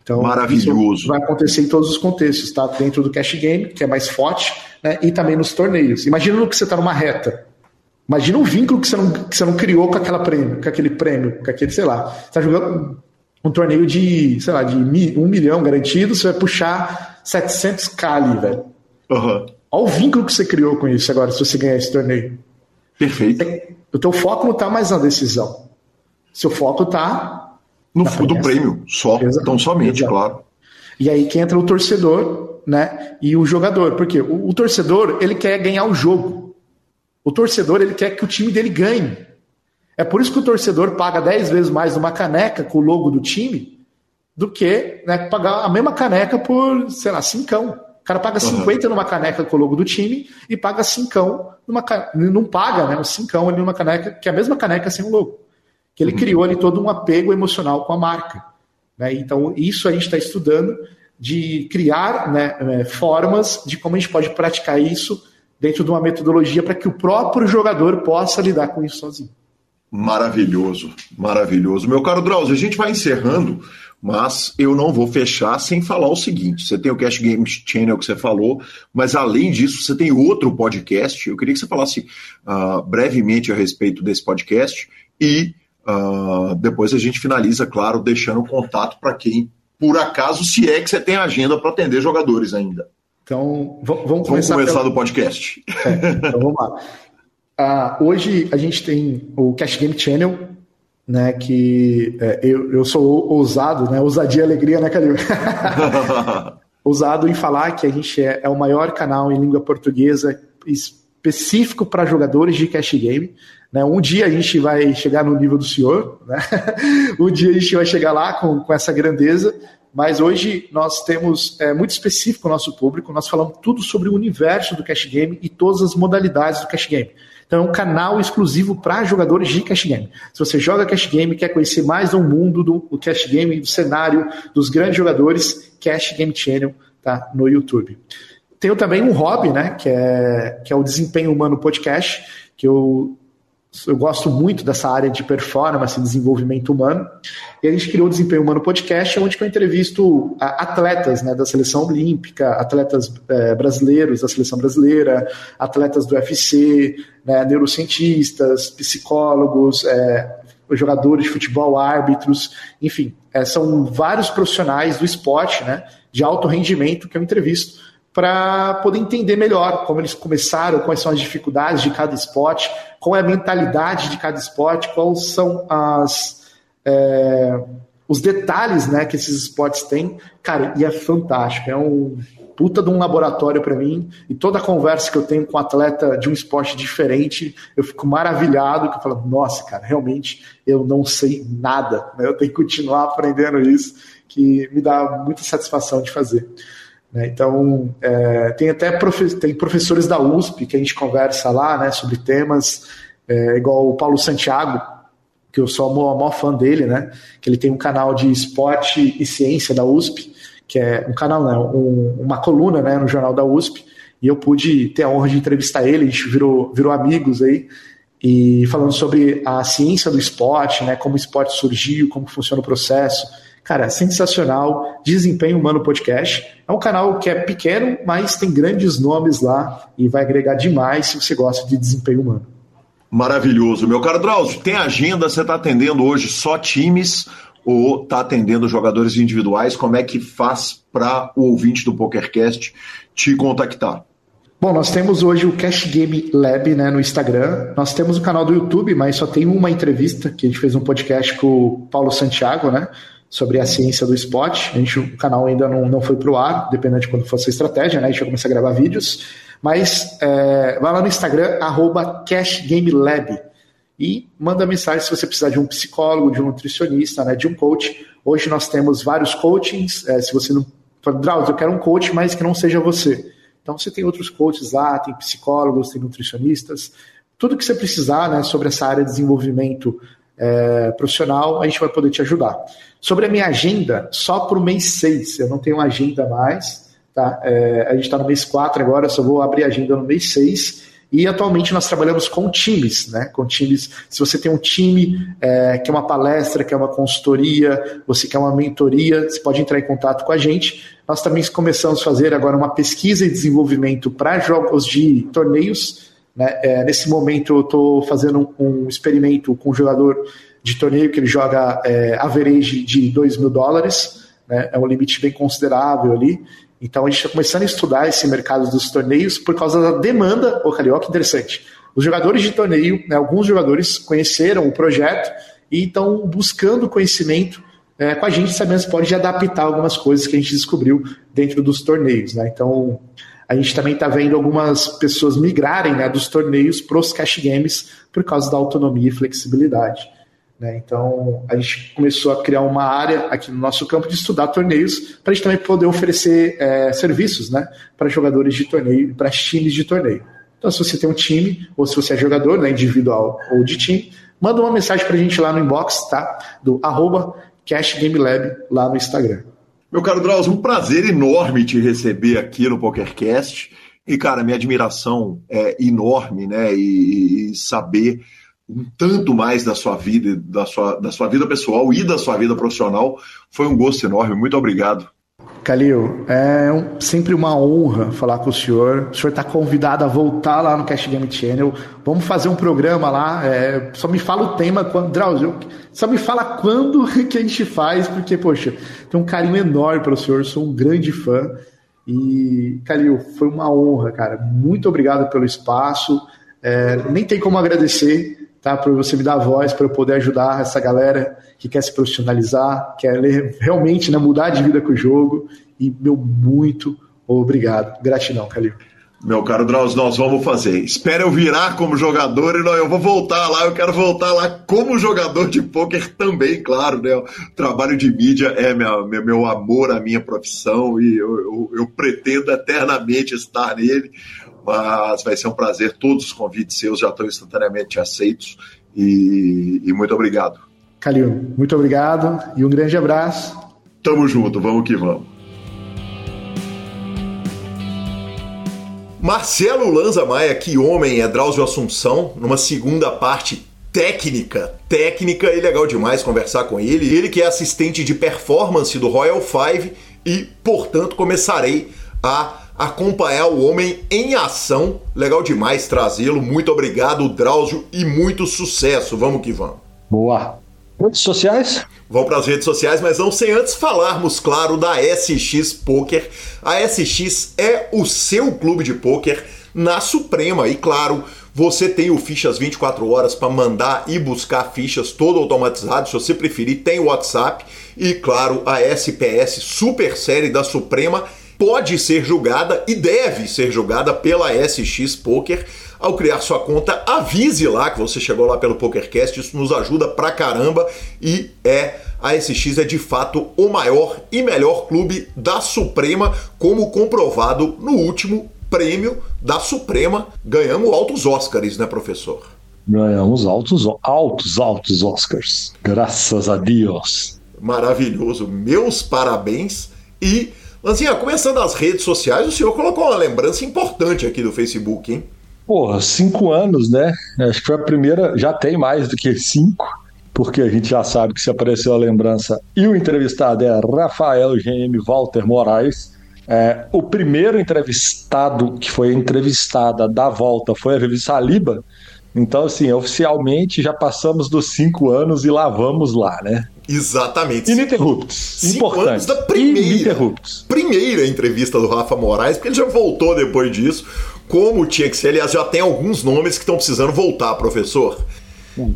Então, Maravilhoso. vai acontecer em todos os contextos, tá? Dentro do cash game, que é mais forte, né? e também nos torneios. Imagina que você está numa reta. Imagina o vínculo que você, não, que você não criou com, aquela prêmio, com aquele prêmio, com aquele, sei lá. Você está jogando um torneio de, sei lá, de um milhão garantido, você vai puxar 700k ali, velho. Uhum. Olha o vínculo que você criou com isso agora, se você ganhar esse torneio. Perfeito. O teu foco não está mais na decisão. Seu foco está no fundo do prêmio, só, Exato. tão somente, Exato. claro. E aí que entra o torcedor, né? E o jogador, porque o, o, torcedor ele quer ganhar o jogo. O torcedor ele quer que o time dele ganhe. É por isso que o torcedor paga 10 vezes mais numa caneca com o logo do time do que né, pagar a mesma caneca por, sei lá, cincão. O cara paga uhum. 50 numa caneca com o logo do time e paga cincão numa não paga, né, um cincão ali numa caneca que é a mesma caneca sem o logo que ele uhum. criou ali todo um apego emocional com a marca. Né? Então, isso a gente está estudando de criar né, é, formas de como a gente pode praticar isso dentro de uma metodologia para que o próprio jogador possa lidar com isso sozinho. Maravilhoso, maravilhoso. Meu caro Drauzio, a gente vai encerrando, mas eu não vou fechar sem falar o seguinte: você tem o Cash Games Channel que você falou, mas além disso, você tem outro podcast. Eu queria que você falasse uh, brevemente a respeito desse podcast e Uh, depois a gente finaliza, claro, deixando o contato para quem, por acaso, se é que você tem agenda para atender jogadores ainda. Então, vamos começar, vamos começar pelo... do podcast. É, então vamos lá. Uh, hoje a gente tem o Cash Game Channel, né? Que é, eu, eu sou ousado, né? Ousadia e alegria, né, Calil? ousado em falar que a gente é, é o maior canal em língua portuguesa específico para jogadores de cash game. Né? Um dia a gente vai chegar no nível do senhor, né? um dia a gente vai chegar lá com, com essa grandeza, mas hoje nós temos é, muito específico o nosso público, nós falamos tudo sobre o universo do cash game e todas as modalidades do cash game. Então é um canal exclusivo para jogadores de cash game. Se você joga cash game, quer conhecer mais do mundo do, do cash game, do cenário dos grandes jogadores, Cash Game Channel tá no YouTube. Tenho também um hobby, né, que é, que é o Desempenho Humano Podcast, que eu eu gosto muito dessa área de performance e desenvolvimento humano. E a gente criou o Desempenho Humano Podcast, onde eu entrevisto atletas né, da seleção olímpica, atletas é, brasileiros da seleção brasileira, atletas do UFC, né, neurocientistas, psicólogos, é, jogadores de futebol, árbitros, enfim, é, são vários profissionais do esporte, né, de alto rendimento que eu entrevisto para poder entender melhor como eles começaram, quais são as dificuldades de cada esporte, qual é a mentalidade de cada esporte, quais são as, é, os detalhes né, que esses esportes têm. Cara, e é fantástico, é um puta de um laboratório para mim, e toda conversa que eu tenho com um atleta de um esporte diferente, eu fico maravilhado, que eu falo, nossa, cara, realmente eu não sei nada, né? eu tenho que continuar aprendendo isso, que me dá muita satisfação de fazer. Né? Então, é, tem até profe tem professores da USP que a gente conversa lá né, sobre temas, é, igual o Paulo Santiago, que eu sou o maior fã dele, né? Que ele tem um canal de esporte e ciência da USP, que é um canal, né, um, uma coluna né, no jornal da USP, e eu pude ter a honra de entrevistar ele, a gente virou, virou amigos aí, e falando sobre a ciência do esporte, né, como o esporte surgiu, como funciona o processo, Cara, sensacional. Desempenho Humano Podcast. É um canal que é pequeno, mas tem grandes nomes lá e vai agregar demais se você gosta de desempenho humano. Maravilhoso. Meu caro Drauzio, tem agenda? Você está atendendo hoje só times ou está atendendo jogadores individuais? Como é que faz para o ouvinte do PokerCast te contactar? Bom, nós temos hoje o Cash Game Lab né, no Instagram. Nós temos o canal do YouTube, mas só tem uma entrevista que a gente fez um podcast com o Paulo Santiago, né? Sobre a ciência do esporte. A gente, o canal ainda não, não foi para o ar, dependendo de quando fosse a estratégia, né? A gente vai começar a gravar vídeos. Mas é, vai lá no Instagram, arroba CashGameLab e manda mensagem se você precisar de um psicólogo, de um nutricionista, né, de um coach. Hoje nós temos vários coachings. É, se você não. Drauzio, eu quero um coach, mas que não seja você. Então você tem outros coaches lá, tem psicólogos, tem nutricionistas. Tudo que você precisar né, sobre essa área de desenvolvimento é, profissional, a gente vai poder te ajudar. Sobre a minha agenda, só para o mês 6, eu não tenho agenda mais. Tá? É, a gente está no mês 4 agora, só vou abrir agenda no mês 6. E atualmente nós trabalhamos com times, né? Com times. Se você tem um time, é, quer uma palestra, quer uma consultoria, você quer uma mentoria, você pode entrar em contato com a gente. Nós também começamos a fazer agora uma pesquisa e desenvolvimento para jogos de torneios. Né? É, nesse momento eu estou fazendo um, um, experimento com um jogador de torneio que ele joga é, average de 2 mil dólares. Né? É um limite bem considerável ali. Então a gente está começando a estudar esse mercado dos torneios por causa da demanda. Ô, Carioca, interessante. Os jogadores de torneio, né, alguns jogadores conheceram o projeto e estão buscando conhecimento é, com a gente, sabendo se pode adaptar algumas coisas que a gente descobriu dentro dos torneios. Né? Então a gente também está vendo algumas pessoas migrarem né, dos torneios para os cash games por causa da autonomia e flexibilidade. Né? Então, a gente começou a criar uma área aqui no nosso campo de estudar torneios, para a gente também poder oferecer é, serviços né, para jogadores de torneio, para times de torneio. Então, se você tem um time, ou se você é jogador, né, individual ou de time, manda uma mensagem para a gente lá no inbox, tá? Do arroba CashGameLab lá no Instagram. Meu caro Drauzio, um prazer enorme te receber aqui no PokerCast. E, cara, minha admiração é enorme, né? E, e saber um tanto mais da sua vida, da sua, da sua vida pessoal e da sua vida profissional. Foi um gosto enorme. Muito obrigado. Calil, é um, sempre uma honra falar com o senhor. O senhor está convidado a voltar lá no Cash Game Channel. Vamos fazer um programa lá. É, só me fala o tema quando. Drauzio, só me fala quando que a gente faz, porque, poxa, tem um carinho enorme para o senhor, sou um grande fã. E, Calil, foi uma honra, cara. Muito obrigado pelo espaço. É, nem tem como agradecer tá? Para você me dar voz para eu poder ajudar essa galera que quer se profissionalizar, quer realmente né, mudar de vida com o jogo. E meu muito obrigado. Gratidão, Calil. Meu caro Drauz, nós vamos fazer. Espera eu virar como jogador e não, eu vou voltar lá. Eu quero voltar lá como jogador de pôquer também, claro. Né? O trabalho de mídia é minha, meu amor à minha profissão e eu, eu, eu pretendo eternamente estar nele mas vai ser um prazer. Todos os convites seus já estão instantaneamente aceitos e, e muito obrigado. Calil, muito obrigado e um grande abraço. Tamo junto, vamos que vamos. Marcelo Lanza Maia, que homem é Drauzio Assunção, numa segunda parte técnica, técnica e legal demais conversar com ele. Ele que é assistente de performance do Royal Five e, portanto, começarei a acompanhar o homem em ação. Legal demais trazê-lo. Muito obrigado, Drauzio, e muito sucesso. Vamos que vamos. Boa. Redes sociais? Vamos para as redes sociais, mas não sem antes falarmos, claro, da SX Poker. A SX é o seu clube de poker na Suprema e, claro, você tem o Fichas 24 horas para mandar e buscar fichas todo automatizado. Se você preferir, tem o WhatsApp e, claro, a SPS Super Série da Suprema pode ser julgada e deve ser julgada pela SX Poker. Ao criar sua conta, avise lá que você chegou lá pelo PokerCast, isso nos ajuda pra caramba e é a SX é de fato o maior e melhor clube da Suprema, como comprovado no último prêmio da Suprema. Ganhamos altos Oscars, né, professor? Ganhamos altos, altos, altos Oscars. Graças a Deus. Maravilhoso. Meus parabéns e Lanzinha, começando as redes sociais, o senhor colocou uma lembrança importante aqui do Facebook, hein? Porra, cinco anos, né? Acho que foi a primeira, já tem mais do que cinco, porque a gente já sabe que se apareceu a lembrança e o entrevistado é Rafael GM Walter Moraes. É, o primeiro entrevistado que foi entrevistada da volta foi a revista Aliba, Então, assim, oficialmente já passamos dos cinco anos e lá vamos lá, né? Exatamente. Ininterruptos. Cinco Importante. anos da primeira, primeira entrevista do Rafa Moraes, porque ele já voltou depois disso, como tinha que ser. Aliás, já tem alguns nomes que estão precisando voltar, professor.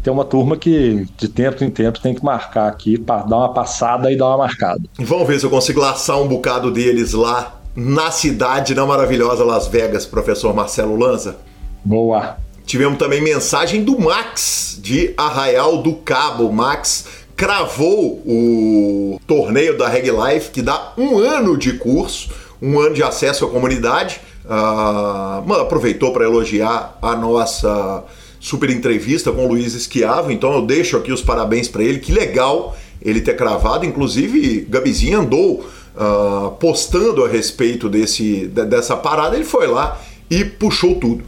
Tem uma turma que de tempo em tempo tem que marcar aqui dar uma passada e dar uma marcada. Vamos ver se eu consigo laçar um bocado deles lá na cidade, na maravilhosa Las Vegas, professor Marcelo Lanza. Boa. Tivemos também mensagem do Max, de Arraial do Cabo. Max cravou o torneio da Reg Life, que dá um ano de curso, um ano de acesso à comunidade. Uh, aproveitou para elogiar a nossa super entrevista com o Luiz Esquiavo, então eu deixo aqui os parabéns para ele. Que legal ele ter cravado. Inclusive, Gabizinho andou uh, postando a respeito desse, dessa parada. Ele foi lá e puxou tudo.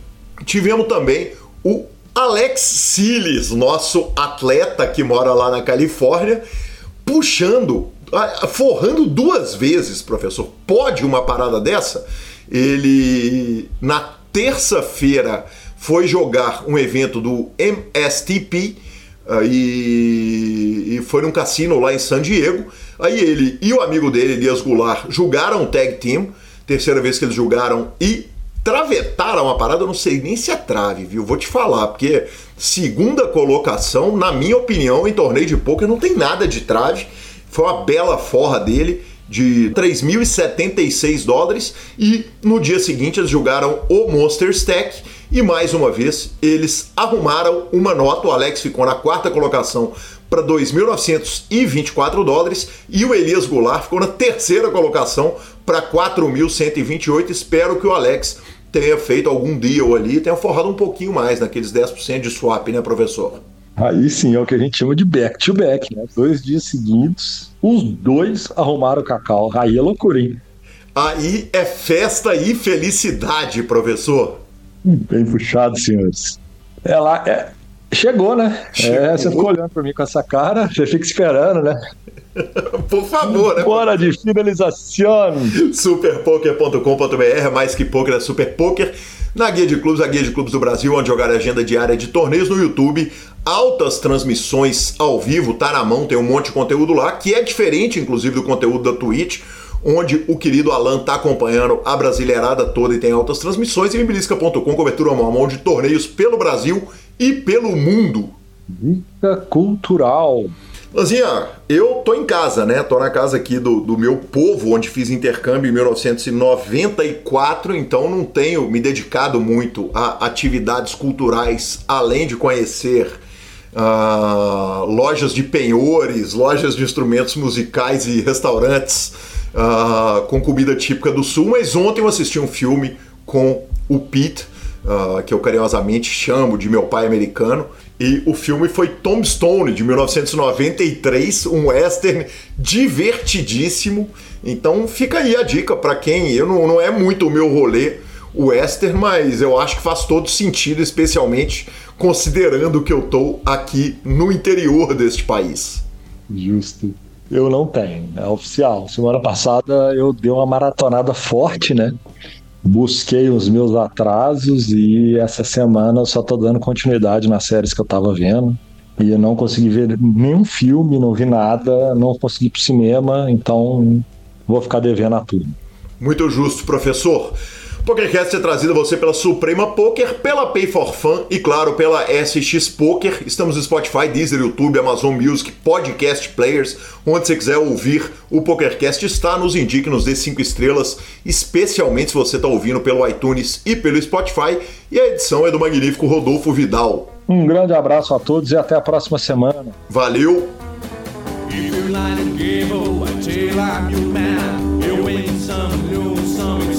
Tivemos também o Alex Siles, nosso atleta que mora lá na Califórnia, puxando, forrando duas vezes, professor. Pode uma parada dessa? Ele, na terça-feira, foi jogar um evento do MSTP uh, e, e, foi num cassino lá em San Diego. Aí ele e o amigo dele, Elias Goulart, julgaram tag team, terceira vez que eles julgaram e travetaram a parada, eu não sei nem se é trave, viu? Vou te falar, porque segunda colocação, na minha opinião, em torneio de poker não tem nada de trave. Foi uma bela forra dele de 3.076 dólares e no dia seguinte eles jogaram o Monster Stack e mais uma vez eles arrumaram uma nota. O Alex ficou na quarta colocação para 2.924 dólares e o Elias Goulart ficou na terceira colocação para 4.128. Espero que o Alex tenha feito algum deal ali tenha forrado um pouquinho mais naqueles 10% de swap, né, professor? Aí sim, é o que a gente chama de back-to-back, -back, né? Dois dias seguidos, os dois arrumaram o cacau. Aí é loucura, hein? Aí é festa e felicidade, professor. Bem puxado, senhores. É lá, é, Chegou, né? Chegou. É, você ficou olhando para mim com essa cara, você fica esperando, né? Por favor, né? Bora de finalização! Superpoker.com.br, mais que poker é super poker. Na Guia de Clubes, a Guia de Clubes do Brasil, onde jogar a agenda diária de torneios no YouTube. Altas transmissões ao vivo, tá na mão, tem um monte de conteúdo lá, que é diferente, inclusive, do conteúdo da Twitch onde o querido Alan está acompanhando a brasileirada toda e tem altas transmissões, e Mimbilisca.com, cobertura mão a mão de torneios pelo Brasil e pelo mundo. Dica cultural. Lanzinha, eu tô em casa, né? Tô na casa aqui do, do meu povo, onde fiz intercâmbio em 1994, então não tenho me dedicado muito a atividades culturais, além de conhecer uh, lojas de penhores, lojas de instrumentos musicais e restaurantes uh, com comida típica do Sul. Mas ontem eu assisti um filme com o Pete, uh, que eu carinhosamente chamo de meu pai americano. E o filme foi Tombstone, de 1993, um western divertidíssimo. Então fica aí a dica para quem. Eu não, não é muito o meu rolê o western, mas eu acho que faz todo sentido, especialmente considerando que eu tô aqui no interior deste país. Justo. Eu não tenho, é oficial. Semana passada eu dei uma maratonada forte, né? Busquei os meus atrasos e essa semana eu só tô dando continuidade nas séries que eu tava vendo. E eu não consegui ver nenhum filme, não vi nada, não consegui ir pro cinema, então vou ficar devendo a tudo. Muito justo, professor. PokerCast é trazido a você pela Suprema Poker, pela Pay for Fun e, claro, pela SX Poker. Estamos no Spotify, Deezer, YouTube, Amazon Music, Podcast Players. Onde você quiser ouvir o PokerCast está, nos indique, nos dê 5 estrelas, especialmente se você está ouvindo pelo iTunes e pelo Spotify. E a edição é do magnífico Rodolfo Vidal. Um grande abraço a todos e até a próxima semana. Valeu! a gun with a flow. It's all a game to me.